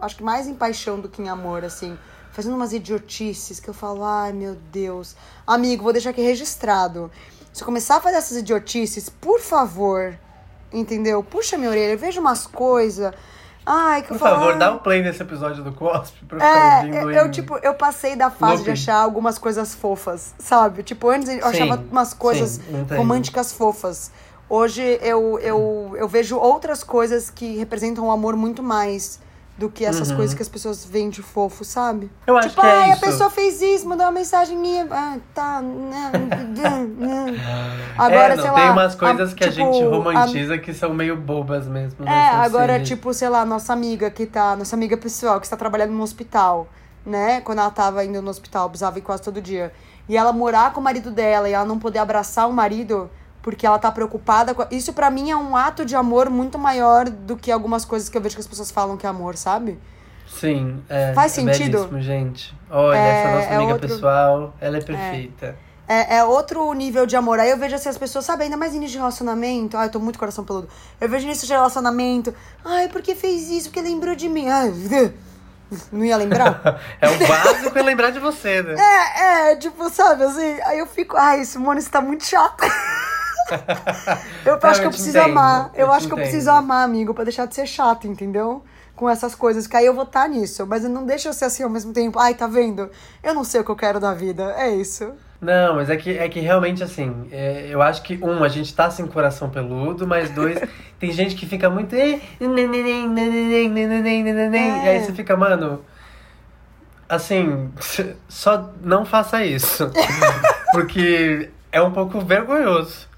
Speaker 1: Acho que mais em paixão do que em amor, assim. Fazendo umas idiotices que eu falo, ai meu Deus. Amigo, vou deixar aqui registrado. Se eu começar a fazer essas idiotices, por favor, entendeu? Puxa minha orelha, eu vejo umas coisas. Ai, que eu
Speaker 2: Por favor, dá um play nesse episódio do Cospe pra eu ficar
Speaker 1: É,
Speaker 2: ouvindo
Speaker 1: eu, eu, tipo, eu passei da fase de achar algumas coisas fofas, sabe? Tipo, antes eu
Speaker 2: Sim,
Speaker 1: achava umas coisas
Speaker 2: sim,
Speaker 1: românticas fofas. Hoje eu, eu, eu vejo outras coisas que representam o amor muito mais do que essas
Speaker 2: Uhum.
Speaker 1: coisas que as pessoas veem de fofo, sabe?
Speaker 2: Eu acho
Speaker 1: tipo,
Speaker 2: que é
Speaker 1: ai, a pessoa fez isso, mandou uma mensagem e. Ah, tá. né, né. Agora,
Speaker 2: é, não,
Speaker 1: sei
Speaker 2: tem
Speaker 1: lá.
Speaker 2: umas coisas que a
Speaker 1: tipo,
Speaker 2: gente
Speaker 1: a-
Speaker 2: romantiza que são meio bobas mesmo. né?
Speaker 1: é, agora, tipo, sei lá, nossa amiga que tá. Nossa amiga pessoal que está trabalhando no hospital, né? Quando ela tava indo no hospital, precisava ir quase todo dia. E ela morar com o marido dela e ela não poder abraçar o marido porque ela tá preocupada com. Isso pra mim é um ato de amor muito maior do que algumas coisas que eu vejo que as pessoas falam que é amor, sabe?
Speaker 2: Sim, é.
Speaker 1: Faz
Speaker 2: é
Speaker 1: sentido?
Speaker 2: belíssimo, gente. Olha,
Speaker 1: É,
Speaker 2: essa nossa
Speaker 1: é
Speaker 2: amiga
Speaker 1: outro-
Speaker 2: pessoal, ela é perfeita.
Speaker 1: É, é outro nível de amor. Aí eu vejo assim, as pessoas, sabe, ainda mais início de relacionamento. Ai, eu tô muito coração peludo. Eu vejo início de relacionamento. Ai, porque fez isso? Porque lembrou de mim. Ai, não ia lembrar?
Speaker 2: É o básico é lembrar de você, né?
Speaker 1: É, é, tipo, sabe, assim, aí eu fico, ai, Simone, você tá muito chata. eu acho que
Speaker 2: eu
Speaker 1: preciso
Speaker 2: entendo,
Speaker 1: amar. Eu,
Speaker 2: eu
Speaker 1: acho que eu
Speaker 2: entendo.
Speaker 1: preciso amar, amigo, pra deixar de ser chato, entendeu? Com essas coisas, que aí eu vou estar nisso. Mas não deixa eu ser assim ao mesmo tempo. Ai, tá vendo? Eu não sei o que eu quero da vida. É isso.
Speaker 2: Não, mas é que, é que realmente, assim, é, eu acho que, um, a gente tá sem coração peludo, mas dois, tem gente que fica muito. "Eh, neneném, neneném, neneném, neneném", E aí
Speaker 1: É.
Speaker 2: você fica, mano. Assim, só não faça isso. Porque é um pouco vergonhoso.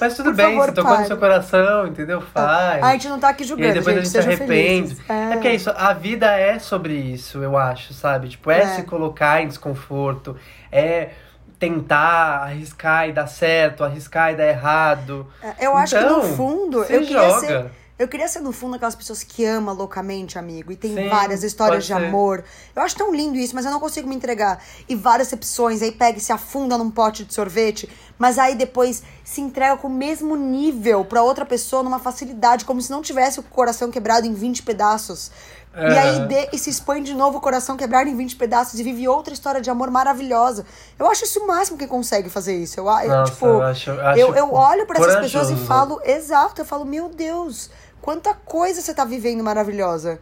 Speaker 2: Mas tudo
Speaker 1: Por
Speaker 2: bem,
Speaker 1: favor,
Speaker 2: você tocou
Speaker 1: pare.
Speaker 2: no seu coração, entendeu? Faz.
Speaker 1: A gente não tá aqui
Speaker 2: E
Speaker 1: julgando,
Speaker 2: aí depois
Speaker 1: gente,
Speaker 2: a gente se arrepende.
Speaker 1: felizes.
Speaker 2: É. porque é isso, a vida é sobre isso, eu acho, sabe? Tipo, é,
Speaker 1: É.
Speaker 2: se colocar em desconforto, é tentar arriscar e dar certo, arriscar e dar errado.
Speaker 1: É, Eu acho
Speaker 2: Então,
Speaker 1: que no fundo,
Speaker 2: você
Speaker 1: eu queria
Speaker 2: joga.
Speaker 1: ser. Eu queria ser, no fundo, aquelas pessoas que amam loucamente, amigo. E tem
Speaker 2: Sim,
Speaker 1: várias histórias de
Speaker 2: ser.
Speaker 1: amor. Eu acho tão lindo isso, mas eu não consigo me entregar. E várias opções, aí pega e se afunda num pote de sorvete, mas aí depois se entrega com o mesmo nível pra outra pessoa numa facilidade, como se não tivesse o coração quebrado em 20 pedaços. E aí de- e se expõe de novo o coração quebrado em 20 pedaços e vive outra história de amor maravilhosa. Eu acho isso o máximo que consegue fazer isso. Eu, eu,
Speaker 2: Nossa,
Speaker 1: tipo,
Speaker 2: eu acho- acho
Speaker 1: eu, eu olho pra essas pessoas e falo, exato, eu falo, meu Deus, quanta coisa você tá vivendo maravilhosa.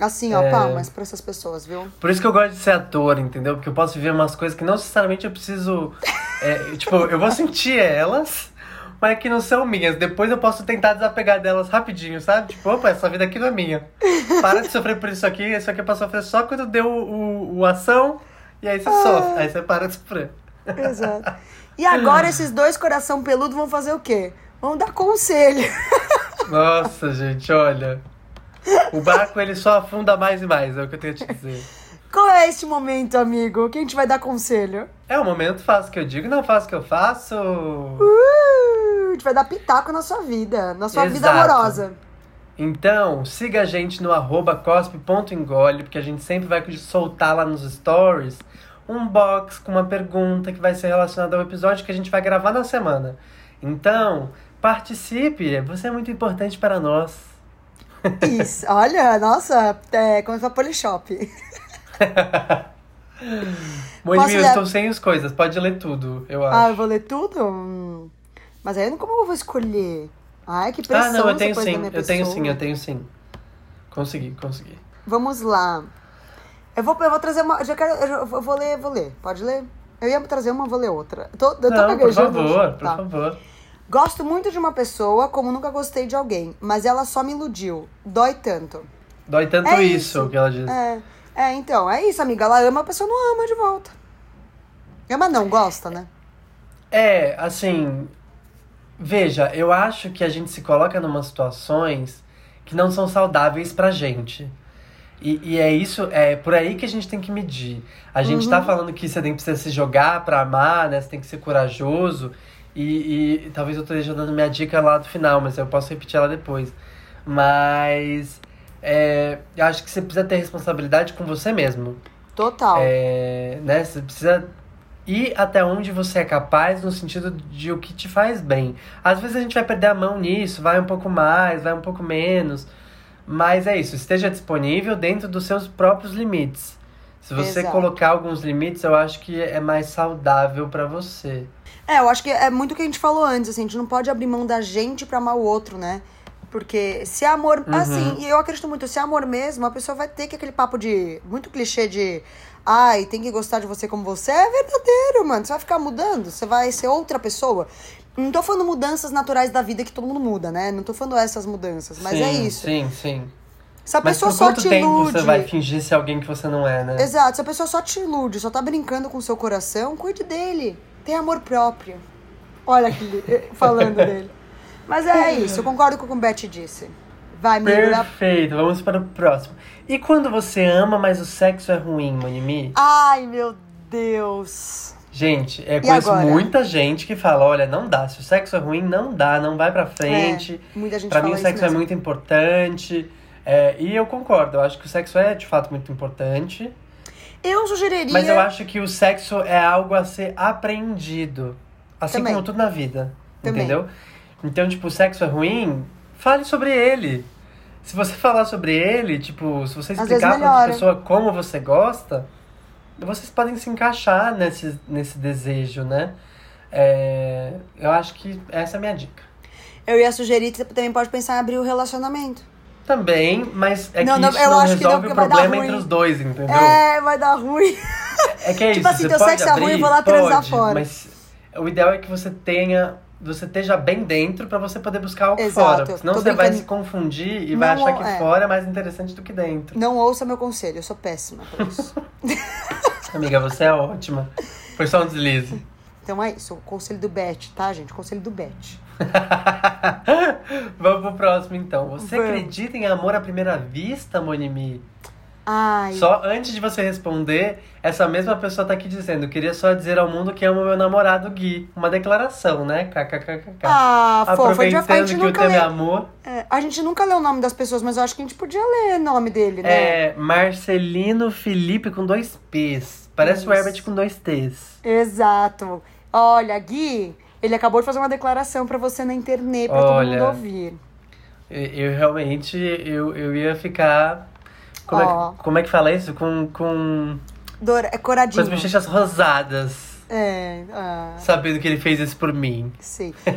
Speaker 1: Assim, ó,
Speaker 2: É.
Speaker 1: palmas pra essas pessoas, viu?
Speaker 2: Por isso que eu gosto de ser ator, entendeu? Porque eu posso viver umas coisas que não necessariamente eu preciso. é, tipo, eu vou sentir elas, mas que não são minhas. Depois eu posso tentar desapegar delas rapidinho, sabe? Tipo, opa, essa vida aqui não é minha. Para de sofrer por isso aqui, isso aqui é pra sofrer só quando deu o, o, o ação, e aí você
Speaker 1: Ah.
Speaker 2: sofre, aí você para de sofrer.
Speaker 1: Exato. E agora esses dois coração peludo vão fazer o quê? Vão dar conselho.
Speaker 2: Nossa, gente, olha. O barco ele só afunda mais e mais, é o que eu tenho a te dizer.
Speaker 1: Qual é este momento, amigo? Quem te vai dar conselho?
Speaker 2: É o momento, faço o que eu digo, não faço o que eu faço.
Speaker 1: Uh, a gente vai dar pitaco na sua vida, na sua vida
Speaker 2: Exato.
Speaker 1: amorosa.
Speaker 2: Então, siga a gente no arroba cospe.engole, porque a gente sempre vai soltar lá nos stories um box com uma pergunta que vai ser relacionada ao episódio que a gente vai gravar na semana. Então, participe, você é muito importante para nós.
Speaker 1: Isso, olha, nossa, é, começou a Polishop.
Speaker 2: Moji,
Speaker 1: Posso
Speaker 2: eu
Speaker 1: ler?
Speaker 2: estou sem as coisas, pode ler tudo, eu acho.
Speaker 1: Ah, eu vou ler tudo? Hum. Mas aí, como eu vou escolher? Ai, que pressão
Speaker 2: Ah, não, eu tenho sim, eu tenho sim, eu tenho sim. Consegui, consegui.
Speaker 1: Vamos lá. Eu vou, eu vou trazer uma. eu Já quero, eu, vou ler, vou ler. Pode ler? Eu ia trazer uma, vou ler outra. Eu tô, eu tô
Speaker 2: Não, por favor, por
Speaker 1: Tá.
Speaker 2: favor.
Speaker 1: Gosto muito de uma pessoa como nunca gostei de alguém, mas ela só me iludiu. Dói tanto.
Speaker 2: Dói tanto
Speaker 1: É
Speaker 2: isso,
Speaker 1: isso.
Speaker 2: que ela diz.
Speaker 1: É, é, então, é isso, amiga. Ela ama, a pessoa não ama de volta. Ama não, gosta, né?
Speaker 2: É, assim. Veja, eu acho que a gente se coloca numas situações que não são saudáveis pra gente. E, e é isso, é por aí que a gente tem que medir. A gente
Speaker 1: Uhum.
Speaker 2: tá falando que você tem que se jogar pra amar, né? Você tem que ser corajoso. E, e talvez eu esteja dando minha dica lá do final, mas eu posso repetir ela depois. Mas é, eu acho que você precisa ter responsabilidade com você mesmo.
Speaker 1: Total.
Speaker 2: É, né? Você precisa ir até onde você é capaz no sentido de o que te faz bem. Às vezes a gente vai perder a mão nisso, vai um pouco mais, vai um pouco menos. Mas é isso, esteja disponível dentro dos seus próprios limites. Se você
Speaker 1: Exato.
Speaker 2: colocar alguns limites, eu acho que é mais saudável pra você.
Speaker 1: É, eu acho que é muito o que a gente falou antes, assim, a gente não pode abrir mão da gente pra amar o outro, né? Porque se é amor,
Speaker 2: Uhum.
Speaker 1: assim, e eu acredito muito, se é amor mesmo, a pessoa vai ter que aquele papo de, muito clichê de, ai, tem que gostar de você como você, é verdadeiro, mano, você vai ficar mudando, você vai ser outra pessoa. Não tô falando mudanças naturais da vida que todo mundo muda, né? Não tô falando essas mudanças, mas é
Speaker 2: Sim,
Speaker 1: isso.
Speaker 2: Sim, sim.
Speaker 1: Se a
Speaker 2: Mas
Speaker 1: pessoa
Speaker 2: por
Speaker 1: só
Speaker 2: quanto
Speaker 1: te
Speaker 2: tempo
Speaker 1: ilude...
Speaker 2: você vai fingir ser alguém que você não é, né?
Speaker 1: Exato, se a pessoa só te ilude, só tá brincando com o seu coração, cuide dele. Tem amor próprio. Olha aquele falando dele. Mas é isso, eu concordo com o que o Beth disse. Vai, Mira.
Speaker 2: Perfeito, vamos para o próximo. E quando você ama, mas o sexo é ruim, Monimi?
Speaker 1: Ai, meu Deus.
Speaker 2: Gente, eu conheço
Speaker 1: agora?
Speaker 2: muita gente que fala, olha, não dá, se o sexo é ruim, não dá, não vai pra frente.
Speaker 1: É, muita gente
Speaker 2: pra mim o sexo é muito importante. É, e eu concordo, eu acho que o sexo é de fato muito importante.
Speaker 1: Eu sugeriria.
Speaker 2: Mas eu acho que o sexo é algo a ser aprendido. Assim
Speaker 1: Também.
Speaker 2: como tudo na vida.
Speaker 1: Também.
Speaker 2: Entendeu? Então, tipo, o sexo é ruim, fale sobre ele. Se você falar sobre ele, tipo, se você explicar pra outra pessoa como você gosta, vocês podem se encaixar nesse, nesse desejo, né? É, eu acho que essa é a minha dica.
Speaker 1: Eu ia sugerir que você também pode pensar em abrir o relacionamento.
Speaker 2: Também, mas é
Speaker 1: Não,
Speaker 2: que
Speaker 1: não,
Speaker 2: isso
Speaker 1: eu
Speaker 2: não
Speaker 1: acho que não,
Speaker 2: resolve
Speaker 1: porque
Speaker 2: o
Speaker 1: vai
Speaker 2: problema entre os dois, entendeu?
Speaker 1: É, vai dar ruim.
Speaker 2: É que é
Speaker 1: Tipo
Speaker 2: isso,
Speaker 1: assim,
Speaker 2: você
Speaker 1: teu sexo é ruim,
Speaker 2: abrir,
Speaker 1: eu vou lá transar
Speaker 2: pode,
Speaker 1: fora.
Speaker 2: Mas o ideal é que você tenha, você esteja bem dentro pra você poder buscar algo
Speaker 1: Exato,
Speaker 2: fora. porque Senão
Speaker 1: tô
Speaker 2: você vai
Speaker 1: brincando.
Speaker 2: se confundir e
Speaker 1: Não,
Speaker 2: vai achar que
Speaker 1: é.
Speaker 2: fora é mais interessante do que dentro.
Speaker 1: Não ouça meu conselho, eu sou péssima pra isso.
Speaker 2: Amiga, você é ótima. Foi só um deslize.
Speaker 1: então é isso, o conselho do Beth, tá, gente? O conselho do Beth.
Speaker 2: Vamos pro próximo então. Você
Speaker 1: Vamos.
Speaker 2: acredita em amor à primeira vista, Monimi?
Speaker 1: Ai.
Speaker 2: Só antes de você responder, essa mesma pessoa tá aqui dizendo: queria só dizer ao mundo que amo meu namorado Gui. Uma declaração, né? KKKK.
Speaker 1: Ah, fofo, a gente, a
Speaker 2: Aproveitando
Speaker 1: gente
Speaker 2: que o
Speaker 1: nunca
Speaker 2: tema é
Speaker 1: lê.
Speaker 2: amor.
Speaker 1: É, a gente nunca lê o nome das pessoas, mas eu acho que a gente podia ler o nome dele, né?
Speaker 2: É Marcelino Felipe com dois P's. Parece o
Speaker 1: Isso.
Speaker 2: Herbert com dois T's.
Speaker 1: Exato. Olha, Gui, ele acabou de fazer uma declaração pra você na internet, pra todo mundo ouvir.
Speaker 2: Eu, eu realmente, eu, eu ia ficar... Como,
Speaker 1: Ó.
Speaker 2: é, que- como é que fala isso? Com, com,
Speaker 1: Dor, é
Speaker 2: com as
Speaker 1: coradinho.
Speaker 2: bochechas rosadas.
Speaker 1: É, ah,
Speaker 2: Sabendo que ele fez isso por mim.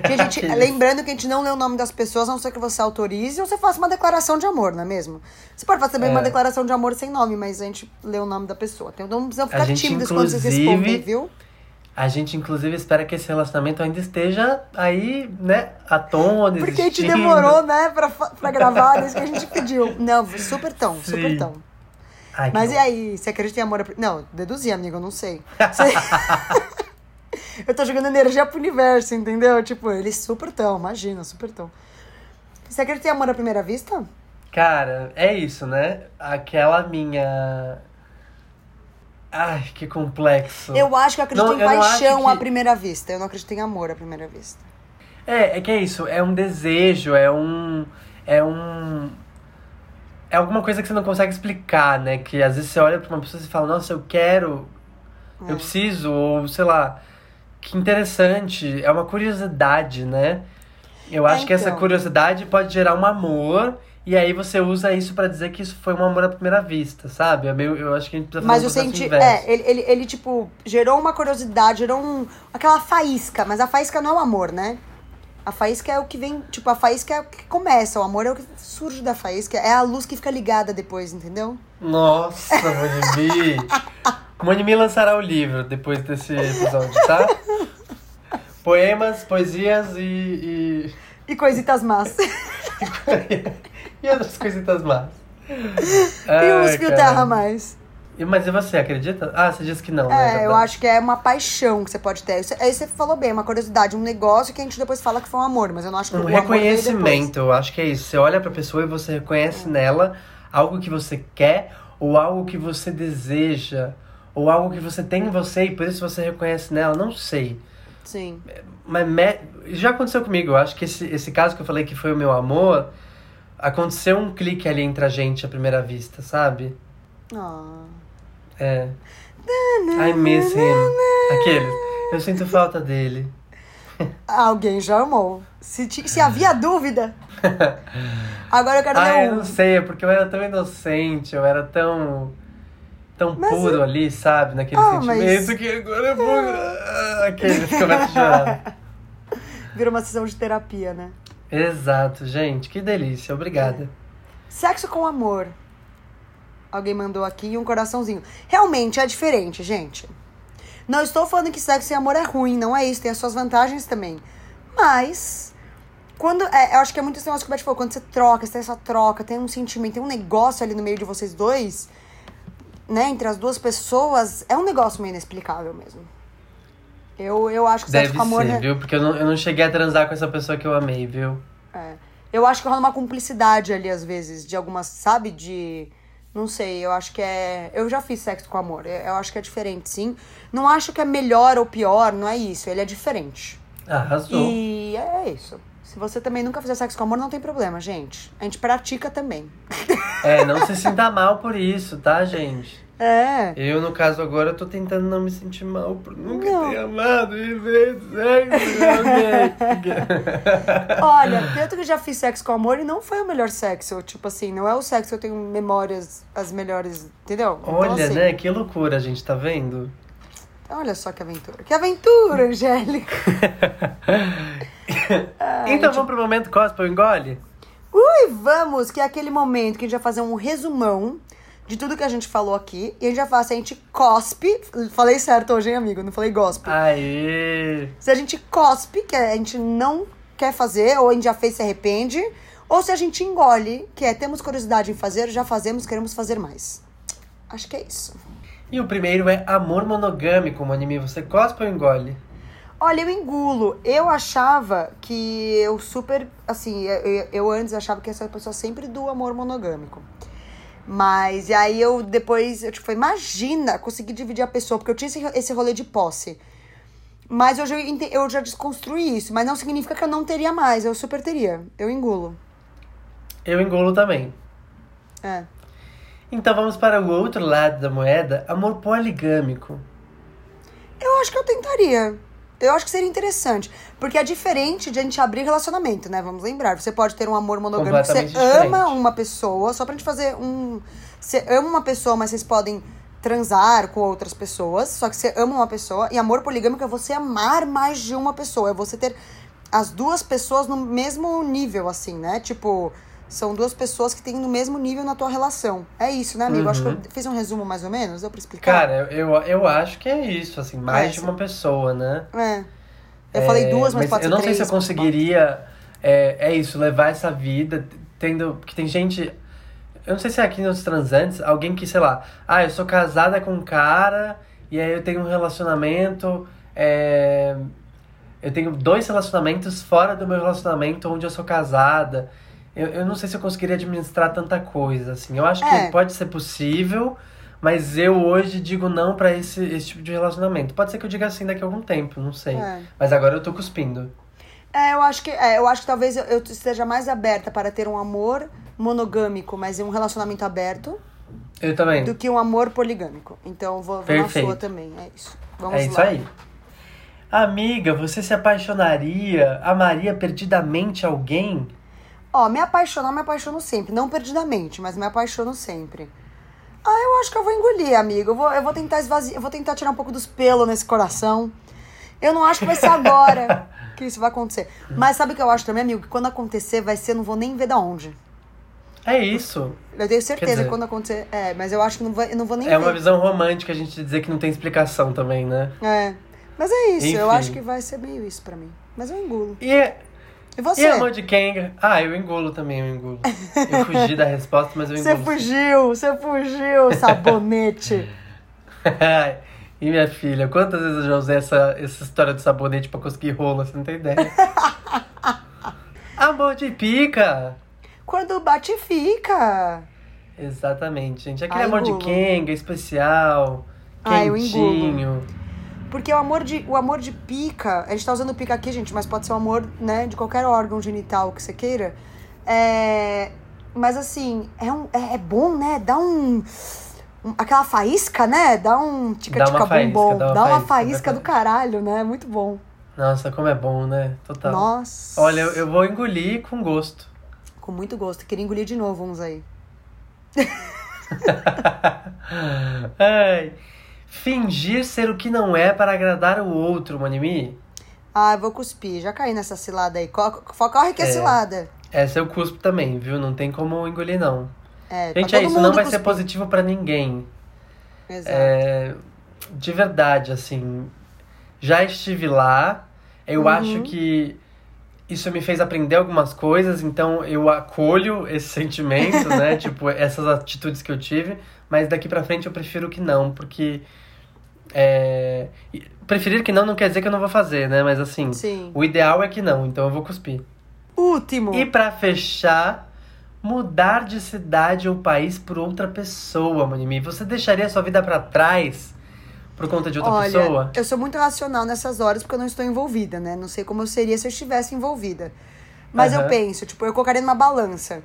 Speaker 1: a gente- lembrando que a gente não lê o nome das pessoas, a não ser que você autorize ou você faça uma declaração de amor, não é mesmo? Você pode fazer também
Speaker 2: É.
Speaker 1: uma declaração de amor sem nome, mas a gente lê o nome da pessoa. Então não precisam ficar tímidos quando vocês respondem, viu?
Speaker 2: A gente, inclusive, espera que esse relacionamento ainda esteja aí, né, à tona,
Speaker 1: Porque a gente demorou, né, pra, pra gravar, desde que a gente pediu. Não, super tão, super
Speaker 2: Sim.
Speaker 1: tão.
Speaker 2: Ai,
Speaker 1: Mas e
Speaker 2: bom.
Speaker 1: aí, você acredita em amor? Não, deduzi, amigo, eu não sei. Eu tô jogando energia pro universo, entendeu? Tipo, eles super tão, imagina, super tão. Você acredita em amor à primeira vista?
Speaker 2: Cara, é isso, né? Aquela minha... Ai, que complexo.
Speaker 1: Eu acho que eu acredito
Speaker 2: Não,
Speaker 1: em
Speaker 2: eu
Speaker 1: paixão
Speaker 2: que-
Speaker 1: à primeira vista. Eu não acredito em amor à primeira vista.
Speaker 2: É, é que é isso, é um desejo, é um. É um. É alguma coisa que você não consegue explicar, né? Que às vezes você olha pra uma pessoa e fala, nossa, eu quero,
Speaker 1: É.
Speaker 2: eu preciso, ou sei lá, que interessante, é uma curiosidade, né? Eu
Speaker 1: É,
Speaker 2: acho que essa
Speaker 1: então.
Speaker 2: curiosidade pode gerar um amor, e aí você usa isso pra dizer que isso foi um amor à primeira vista, sabe? É meio, eu acho que a gente precisa
Speaker 1: Mas
Speaker 2: fazer
Speaker 1: eu
Speaker 2: um processo
Speaker 1: senti.
Speaker 2: inverso.
Speaker 1: É, ele, ele, ele, tipo, gerou uma curiosidade, gerou um, aquela faísca. Mas a faísca não é o amor, né? A faísca é o que vem. Tipo, a faísca é o que começa. O amor é o que surge da faísca. É a luz que fica ligada depois, entendeu?
Speaker 2: Nossa, Monimi! Monimi lançará o livro depois desse episódio, tá? Poemas, poesias e.
Speaker 1: E coisitas más.
Speaker 2: E, e outras coisitas más.
Speaker 1: e
Speaker 2: Ai,
Speaker 1: uns fio
Speaker 2: cara.
Speaker 1: terra mais.
Speaker 2: E- Mas e você, acredita? Ah, você disse que não, né?
Speaker 1: É, eu acho que é uma paixão que você pode ter. Isso- Aí você falou bem, uma curiosidade, um negócio que a gente depois fala que foi um amor, mas eu não acho que
Speaker 2: Um
Speaker 1: o
Speaker 2: reconhecimento, eu acho que é isso. Você olha pra pessoa e você reconhece nela algo que você quer, ou algo que você deseja, ou algo que você tem em você e por isso você reconhece nela, não sei.
Speaker 1: Sim.
Speaker 2: Mas me- já aconteceu comigo. Eu acho que esse, esse caso que eu falei que foi o meu amor, aconteceu um clique ali entre a gente à primeira vista, sabe?
Speaker 1: Ah.
Speaker 2: É. I miss him. Aquele. Eu sinto falta dele.
Speaker 1: Alguém já amou. Se, ti- se havia dúvida. Agora eu quero
Speaker 2: Ah,
Speaker 1: ler
Speaker 2: eu
Speaker 1: um.
Speaker 2: não sei, é porque eu era tão inocente, eu era tão. tão
Speaker 1: Mas
Speaker 2: puro ali, sabe? Naquele
Speaker 1: Ah, mas-
Speaker 2: sentimento que agora eu vou. Aquele que começa a chorar.
Speaker 1: Virou uma sessão de terapia, né?
Speaker 2: Exato, gente, que delícia, obrigada.
Speaker 1: Sexo com amor. Alguém mandou aqui um coraçãozinho. Realmente é diferente, gente. Não estou falando que sexo e amor é ruim, não é isso, tem as suas vantagens também. Mas, quando. é, eu acho que é muito esse negócio que o Beth falou, quando você troca, você tem essa troca, tem um sentimento, tem um negócio ali no meio de vocês dois, né, entre as duas pessoas, é um negócio meio inexplicável mesmo. Eu, eu acho que sexo
Speaker 2: Deve
Speaker 1: com amor.
Speaker 2: ser, viu? Porque eu não, eu não cheguei a transar com essa pessoa que eu amei, viu?
Speaker 1: É. Eu acho que rola uma cumplicidade ali, às vezes, de algumas, sabe? De. Não sei, eu acho que é. Eu já fiz sexo com amor. Eu eu acho que é diferente, sim. Não acho que é melhor ou pior, não é isso. Ele é diferente.
Speaker 2: Arrasou.
Speaker 1: E é isso. Se você também nunca fizer sexo com amor, não tem problema, gente. A gente pratica também.
Speaker 2: É, não se sinta mal por isso, tá, gente?
Speaker 1: É.
Speaker 2: Eu, no caso, agora, tô tentando não me sentir mal por nunca
Speaker 1: Não.
Speaker 2: ter amado e ver sexo com alguém.
Speaker 1: Olha, tanto que eu já fiz sexo com amor e não foi o melhor sexo. Tipo assim, não é o sexo que eu tenho memórias as melhores, entendeu? Então,
Speaker 2: Olha,
Speaker 1: assim,
Speaker 2: né? Que loucura, gente, tá vendo?
Speaker 1: Olha só que aventura. Que aventura, Angélica.
Speaker 2: então vamos pro momento cospe ou engole?
Speaker 1: Ui, vamos, que é aquele momento que a gente vai fazer um resumão de tudo que a gente falou aqui. E a gente já faz, se a gente cospe. Falei certo hoje, hein, amigo? Não falei gospe.
Speaker 2: Aê!
Speaker 1: Se a gente cospe, que a gente não quer fazer, ou a gente já fez e se arrepende. Ou se a gente engole, que é temos curiosidade em fazer, já fazemos, queremos fazer mais. Acho que é isso.
Speaker 2: E o primeiro é amor monogâmico, anime. Você cospe ou engole?
Speaker 1: Olha, eu engulo. Eu achava que eu super. Assim, eu, eu antes achava que essa pessoa sempre do amor monogâmico. Mas e aí eu depois, eu tipo, imagina conseguir dividir a pessoa, porque eu tinha esse, esse rolê de posse. Mas eu já, ente- eu já desconstruí isso, mas não significa que eu não teria mais, eu super teria. Eu engulo.
Speaker 2: Eu engulo também.
Speaker 1: É.
Speaker 2: Então vamos para o outro lado da moeda, amor poligâmico.
Speaker 1: Eu acho que eu tentaria. Eu acho que seria interessante. Porque é diferente de a gente abrir relacionamento, né? Vamos lembrar. Você pode ter um amor monogâmico. Você
Speaker 2: diferente.
Speaker 1: ama uma pessoa, só pra gente fazer um. Você ama uma pessoa, mas vocês podem transar com outras pessoas. Só que você ama uma pessoa. E amor poligâmico é você amar mais de uma pessoa. É você ter as duas pessoas no mesmo nível, assim, né? Tipo, são duas pessoas que têm no mesmo nível na tua relação. É isso, né, amigo? Acho que eu fiz um resumo mais ou menos, deu pra explicar?
Speaker 2: Cara, eu, eu, eu acho que é isso, assim, mais
Speaker 1: É,
Speaker 2: de uma pessoa, né?
Speaker 1: É. Eu falei duas, mas, pode
Speaker 2: eu
Speaker 1: ser
Speaker 2: não
Speaker 1: três.
Speaker 2: sei se eu
Speaker 1: pode
Speaker 2: conseguiria, é, é isso, levar essa vida tendo. Porque tem gente. Eu não sei se é aqui nos transantes, alguém que, sei lá, ah, eu sou casada com um cara, e aí eu tenho um relacionamento. é, eu tenho dois relacionamentos fora do meu relacionamento onde eu sou casada. Eu, eu não sei se eu conseguiria administrar tanta coisa, assim. Eu acho
Speaker 1: É.
Speaker 2: que pode ser possível, mas eu hoje digo não pra esse, esse tipo de relacionamento. Pode ser que eu diga assim daqui a algum tempo, não sei.
Speaker 1: É.
Speaker 2: Mas agora eu tô cuspindo.
Speaker 1: É, eu acho que, é, eu acho que talvez eu, eu esteja mais aberta para ter um amor monogâmico, mas um relacionamento aberto,
Speaker 2: Eu também.
Speaker 1: do que um amor poligâmico. Então eu vou, vou na sua também, é isso. Vamos
Speaker 2: é isso
Speaker 1: lá.
Speaker 2: aí. Amiga, você se apaixonaria, amaria perdidamente alguém?
Speaker 1: Ó, me apaixonar, me apaixono sempre. Não perdidamente, mas me apaixono sempre. Ah, eu acho que eu vou engolir, amigo. Eu vou, eu vou tentar esvaziar, eu vou tentar tirar um pouco dos pelos nesse coração. Eu não acho que vai ser agora que isso vai acontecer. Mas sabe o que eu acho também, amigo? Que quando acontecer, vai ser, eu não vou nem ver da onde.
Speaker 2: É isso.
Speaker 1: Eu tenho certeza
Speaker 2: dizer-
Speaker 1: que quando acontecer. É, mas eu acho que não vai, eu não vou nem
Speaker 2: É
Speaker 1: ver.
Speaker 2: uma visão romântica a gente dizer que não tem explicação também, né?
Speaker 1: É. Mas é isso, eu
Speaker 2: Enfim.
Speaker 1: acho que vai ser meio isso pra mim. Mas eu engulo.
Speaker 2: E, e
Speaker 1: E você?
Speaker 2: amor de quem? Ah, eu engulo também, eu engulo. Eu fugi da resposta, mas eu
Speaker 1: Você
Speaker 2: engulo.
Speaker 1: fugiu, você fugiu, sabonete.
Speaker 2: E minha filha, quantas vezes eu já usei essa, essa história do sabonete pra conseguir rolo, você não tem ideia. amor de pica!
Speaker 1: Quando bate, fica.
Speaker 2: Exatamente, gente. Aquele
Speaker 1: Ai,
Speaker 2: amor de
Speaker 1: engulo.
Speaker 2: Kenga, especial,
Speaker 1: Ai, eu
Speaker 2: quentinho.
Speaker 1: Porque o amor de, o amor de pica, a gente tá usando pica aqui, gente, mas pode ser o amor, né, de qualquer órgão genital que você queira. É, mas assim, é, um, é, é bom, né? Dá um, um- Aquela faísca, né? Dá um tica-tica bombom.
Speaker 2: dá uma
Speaker 1: Dá uma
Speaker 2: faísca,
Speaker 1: faísca do caralho, né? Muito bom.
Speaker 2: Nossa, como é bom, né? Total.
Speaker 1: Nossa.
Speaker 2: Olha, eu, eu vou engolir com gosto.
Speaker 1: Com muito gosto. Queria engolir de novo uns aí.
Speaker 2: Ai. Fingir ser o que não é para agradar o outro, Manimi.
Speaker 1: Ah, eu vou cuspir. Já caí nessa cilada aí. Co- co- Corre que é
Speaker 2: É.
Speaker 1: cilada.
Speaker 2: Essa eu cuspo também, viu? Não tem como engolir, não.
Speaker 1: É, pra
Speaker 2: Gente, é
Speaker 1: todo
Speaker 2: isso. Não vai ser
Speaker 1: cuspir.
Speaker 2: positivo pra ninguém.
Speaker 1: Exato.
Speaker 2: É, de verdade, assim, já estive lá. Eu
Speaker 1: Uhum.
Speaker 2: acho que isso me fez aprender algumas coisas, então eu acolho esse sentimento, né? tipo, essas atitudes que eu tive, mas daqui pra frente eu prefiro que não, porque. É, preferir que não não quer dizer que eu não vou fazer, né? Mas assim,
Speaker 1: Sim.
Speaker 2: o ideal é que não, então eu vou cuspir.
Speaker 1: Último.
Speaker 2: E pra fechar, mudar de cidade ou país por outra pessoa, Manimi. Você deixaria sua vida pra trás por conta de outra
Speaker 1: Olha,
Speaker 2: pessoa?
Speaker 1: eu sou muito racional nessas horas porque eu não estou envolvida, né? Não sei como eu seria se eu estivesse envolvida. Mas eu
Speaker 2: Aham.
Speaker 1: penso, tipo, eu colocaria numa balança.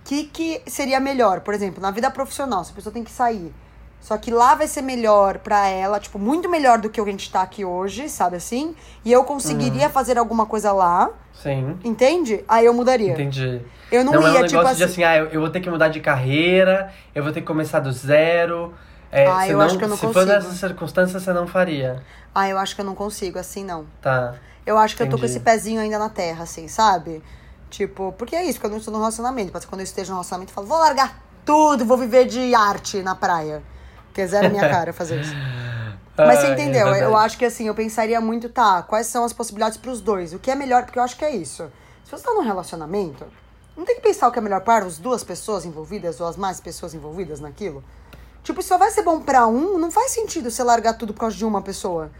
Speaker 1: O que, que seria melhor? Por exemplo, na vida profissional, se a pessoa tem que sair. Só que lá vai ser melhor pra ela, tipo, muito melhor do que o que a gente tá aqui hoje, sabe assim? E eu conseguiria
Speaker 2: Uhum.
Speaker 1: fazer alguma coisa lá,
Speaker 2: Sim,
Speaker 1: entende? Aí eu mudaria.
Speaker 2: entendi.
Speaker 1: Eu não,
Speaker 2: Não, é um
Speaker 1: ia,
Speaker 2: negócio
Speaker 1: tipo
Speaker 2: de
Speaker 1: assim.
Speaker 2: assim, ah, eu, eu vou ter que mudar de carreira, eu vou ter que começar do zero. É,
Speaker 1: Ah, eu acho que eu não
Speaker 2: se for
Speaker 1: consigo.
Speaker 2: nessas circunstâncias, você não faria.
Speaker 1: Ah, eu acho que eu não consigo, assim não.
Speaker 2: Tá.
Speaker 1: Eu acho que eu tô com
Speaker 2: Entendi.
Speaker 1: esse pezinho ainda na terra, assim, sabe? Tipo, porque é isso, porque eu não estou no relacionamento. Ser quando eu esteja no relacionamento e falo, vou largar tudo, vou viver de arte na praia. Porque é zero a minha cara fazer isso. Mas você
Speaker 2: Ai, é
Speaker 1: entendeu? eu acho que assim, eu pensaria muito, tá, quais são as possibilidades pros dois? O que é melhor? Porque eu acho que é isso. Se você tá num relacionamento, não tem que pensar o que é melhor para as duas pessoas envolvidas ou as mais pessoas envolvidas naquilo. Tipo, se só vai ser bom pra um, não faz sentido você largar tudo por causa de uma pessoa.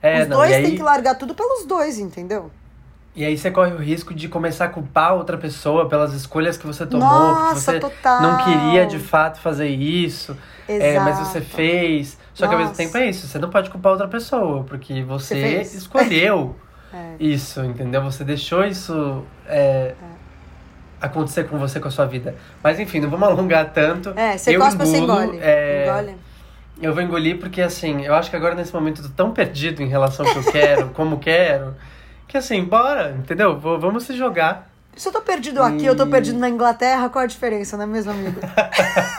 Speaker 2: É,
Speaker 1: Os
Speaker 2: não,
Speaker 1: dois
Speaker 2: aí-
Speaker 1: têm que largar tudo pelos dois, entendeu?
Speaker 2: E aí você corre o risco de começar a culpar outra pessoa pelas escolhas que você tomou, porque
Speaker 1: Nossa,
Speaker 2: você
Speaker 1: total.
Speaker 2: não queria de fato fazer isso, é, mas você fez. Só que ao mesmo
Speaker 1: Nossa.
Speaker 2: tempo é isso, você não pode culpar outra pessoa, porque você,
Speaker 1: Você
Speaker 2: escolheu
Speaker 1: É.
Speaker 2: isso, entendeu? Você deixou isso é, acontecer com você, com a sua vida. Mas enfim, não vamos alongar tanto.
Speaker 1: É, você
Speaker 2: Eu
Speaker 1: você
Speaker 2: engulo,
Speaker 1: engole.
Speaker 2: é,
Speaker 1: Engole.
Speaker 2: Eu vou engolir porque, assim, eu acho que agora nesse momento eu tô tão perdido em relação ao que eu quero, como quero, que assim, bora, entendeu? Vamos se jogar.
Speaker 1: Se eu tô perdido aqui, eu tô perdido na Inglaterra, qual a diferença, não é mesmo, amigo?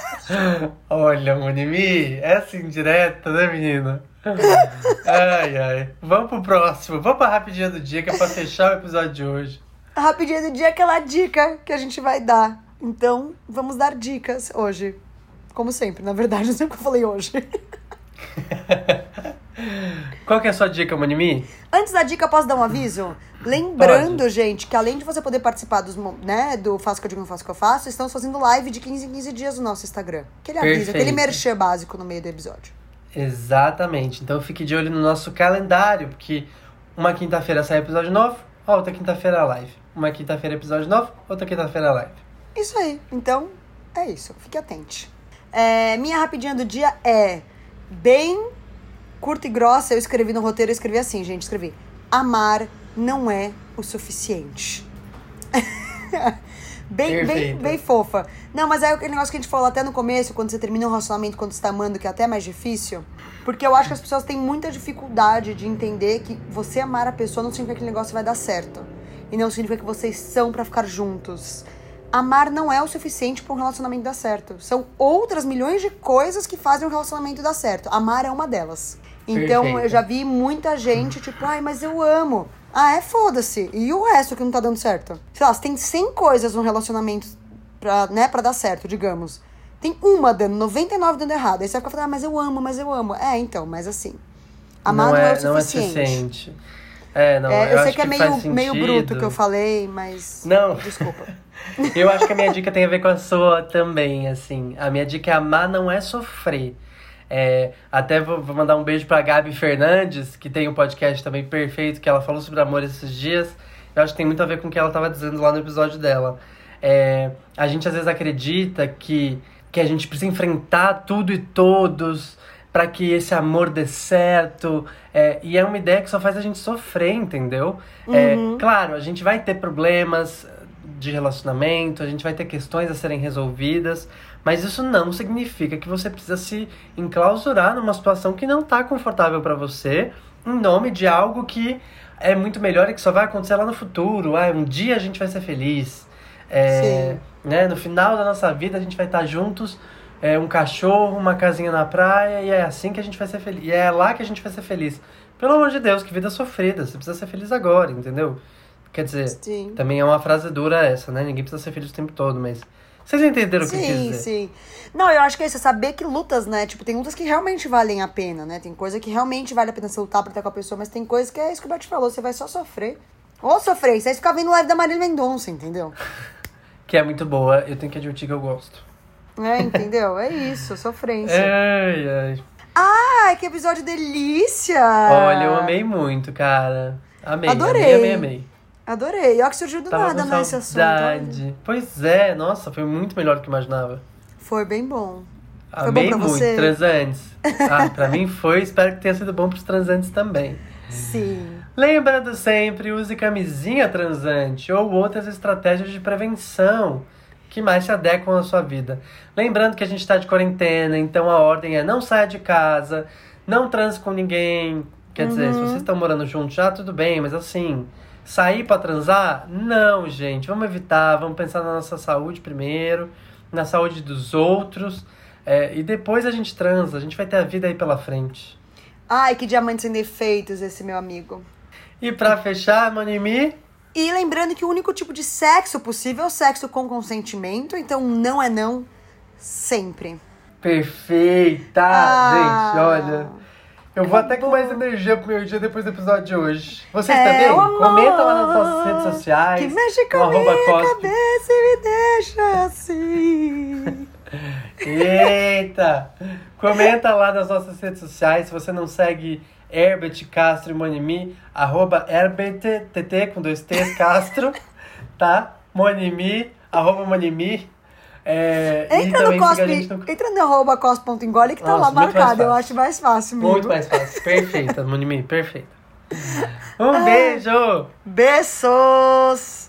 Speaker 2: Olha, Monimi, essa indireta, né, menina? Ai, ai. Vamos pro próximo. Vamos pra rapidinha do dia, que é pra fechar o episódio de hoje.
Speaker 1: A rapidinha do dia é aquela dica que a gente vai dar. Então, vamos dar dicas hoje. Como sempre, na verdade, não sei o que eu falei hoje.
Speaker 2: Qual que é a sua dica, Monimi?
Speaker 1: Antes da dica, posso dar um aviso? Lembrando, gente, que além de você poder participar dos, né, do Faço que eu digo, não faço que eu faço, estamos fazendo live de 15 em 15 dias no nosso Instagram. Aquele aviso,
Speaker 2: Perfeito.
Speaker 1: aquele merchan básico no meio do episódio.
Speaker 2: Exatamente. Então fique de olho no nosso calendário, porque uma quinta-feira sai episódio novo, outra quinta-feira live. Uma quinta-feira episódio novo, outra quinta-feira live.
Speaker 1: Isso aí. Então, é isso. Fique atente. É, minha rapidinha do dia é bem curta e grossa. Eu escrevi no roteiro, eu escrevi assim, gente. Escrevi: Amar não é o suficiente. bem, bem,
Speaker 2: Perfeito.
Speaker 1: bem fofa. Não, mas é aquele negócio que a gente falou até no começo, quando você termina um relacionamento, quando você tá amando, que é até mais difícil. Porque eu acho que as pessoas têm muita dificuldade de entender que você amar a pessoa não significa que aquele negócio vai dar certo. E não significa que vocês são pra ficar juntos. Amar não é o suficiente para um relacionamento dar certo. São outras milhões de coisas que fazem um relacionamento dar certo. Amar é uma delas. Então
Speaker 2: Perfeito.
Speaker 1: eu já vi muita gente, tipo, ai, mas eu amo. Ah, é foda-se. E o resto que não tá dando certo? Sei lá, você tem 100 coisas no relacionamento pra, né, pra dar certo, digamos. Tem uma dando, 99 dando errado. Aí você vai ficar falando, ah, mas eu amo, mas eu amo. É, então, mas assim. Amar não, é, o
Speaker 2: não é
Speaker 1: suficiente.
Speaker 2: É, não,
Speaker 1: É,
Speaker 2: eu,
Speaker 1: eu, sei
Speaker 2: acho
Speaker 1: que é meio, meio bruto que eu falei, mas.
Speaker 2: Não.
Speaker 1: Desculpa.
Speaker 2: Eu acho que a minha dica tem a ver com a sua também, assim. A minha dica é amar não é sofrer. É, até vou, vou mandar um beijo pra Gabi Fernandes, que tem um podcast também perfeito, que ela falou sobre amor esses dias. Eu acho que tem muito a ver com o que ela tava dizendo lá no episódio dela. É, a gente às vezes acredita que, que a gente precisa enfrentar tudo e todos para que esse amor dê certo. É, e é uma ideia que só faz a gente sofrer, entendeu? É, claro, a gente vai ter problemas de relacionamento, a gente vai ter questões a serem resolvidas, mas isso não significa que você precisa se enclausurar numa situação que não tá confortável para você, em nome de algo que é muito melhor e que só vai acontecer lá no futuro. Ah, um dia a gente vai ser feliz. É,
Speaker 1: Sim.
Speaker 2: né, no final da nossa vida a gente vai estar juntos, é, um cachorro, uma casinha na praia, e é assim que a gente vai ser feliz. E é lá que a gente vai ser feliz. Pelo amor de Deus, que vida sofrida. Você precisa ser feliz agora, entendeu? Quer dizer,
Speaker 1: Sim.
Speaker 2: também é uma frase dura essa, né? Ninguém precisa ser feliz o tempo todo, mas. Vocês entenderam o que eu quis
Speaker 1: Sim,
Speaker 2: dizer?
Speaker 1: sim. Não, eu acho que é isso, é saber que lutas, né? Tipo, tem lutas que realmente valem a pena, né? Tem coisa que realmente vale a pena você lutar pra estar com a pessoa, mas tem coisa que é isso que o Bert falou, você vai só sofrer. Ou sofrer, você vai ficar vendo live da Marília Mendonça, entendeu?
Speaker 2: Que é muito boa, eu tenho que admitir que eu gosto.
Speaker 1: É, entendeu? É isso, sofrência.
Speaker 2: Ai, ai.
Speaker 1: Ai, que episódio delícia!
Speaker 2: Olha, eu amei muito, cara. Amei.
Speaker 1: Adorei.
Speaker 2: Amei, amei, amei.
Speaker 1: Adorei. Olha que surgiu do
Speaker 2: Tava
Speaker 1: nada, né, esse assunto.
Speaker 2: saudade. Pois é, nossa, foi muito melhor do que imaginava.
Speaker 1: Foi bem bom. Foi
Speaker 2: Amei
Speaker 1: bom pra
Speaker 2: muito,
Speaker 1: você?
Speaker 2: transantes. Ah, pra mim foi, espero que tenha sido bom pros transantes também.
Speaker 1: Sim.
Speaker 2: Lembrando sempre, use camisinha transante ou outras estratégias de prevenção que mais se adequam à sua vida. Lembrando que a gente está de quarentena, então a ordem é não saia de casa, não transe com ninguém. Quer dizer, se vocês estão morando juntos já, tudo bem, mas assim, sair para transar? Não, gente. Vamos evitar, vamos pensar na nossa saúde primeiro, na saúde dos outros. é, e depois a gente transa, a gente vai ter a vida aí pela frente.
Speaker 1: Ai, que diamante sem defeitos esse meu amigo.
Speaker 2: E pra fechar, Manimi,
Speaker 1: E lembrando que o único tipo de sexo possível é o sexo com consentimento, então não é não sempre.
Speaker 2: perfeita!
Speaker 1: Ah.
Speaker 2: Gente, olha. Eu vou até com mais energia pro meu dia depois do episódio de hoje. Vocês
Speaker 1: É,
Speaker 2: também?
Speaker 1: amor
Speaker 2: Comenta lá nas nossas redes sociais.
Speaker 1: Que mexe com a minha
Speaker 2: cospe.
Speaker 1: cabeça e me deixa assim.
Speaker 2: Eita! Comenta lá nas nossas redes sociais. Se você não segue Herbert Castro Monimi, arroba Herbert, TT com dois T's, Castro, tá? Monimi, arroba Monimi. É,
Speaker 1: Entra no cospe,
Speaker 2: no
Speaker 1: entra no arroba cospe.engole que tá
Speaker 2: Nossa,
Speaker 1: lá marcado. Eu acho mais fácil, amigo.
Speaker 2: Muito mais fácil. Perfeita, Monimi, perfeita. Um beijo!
Speaker 1: Beijos!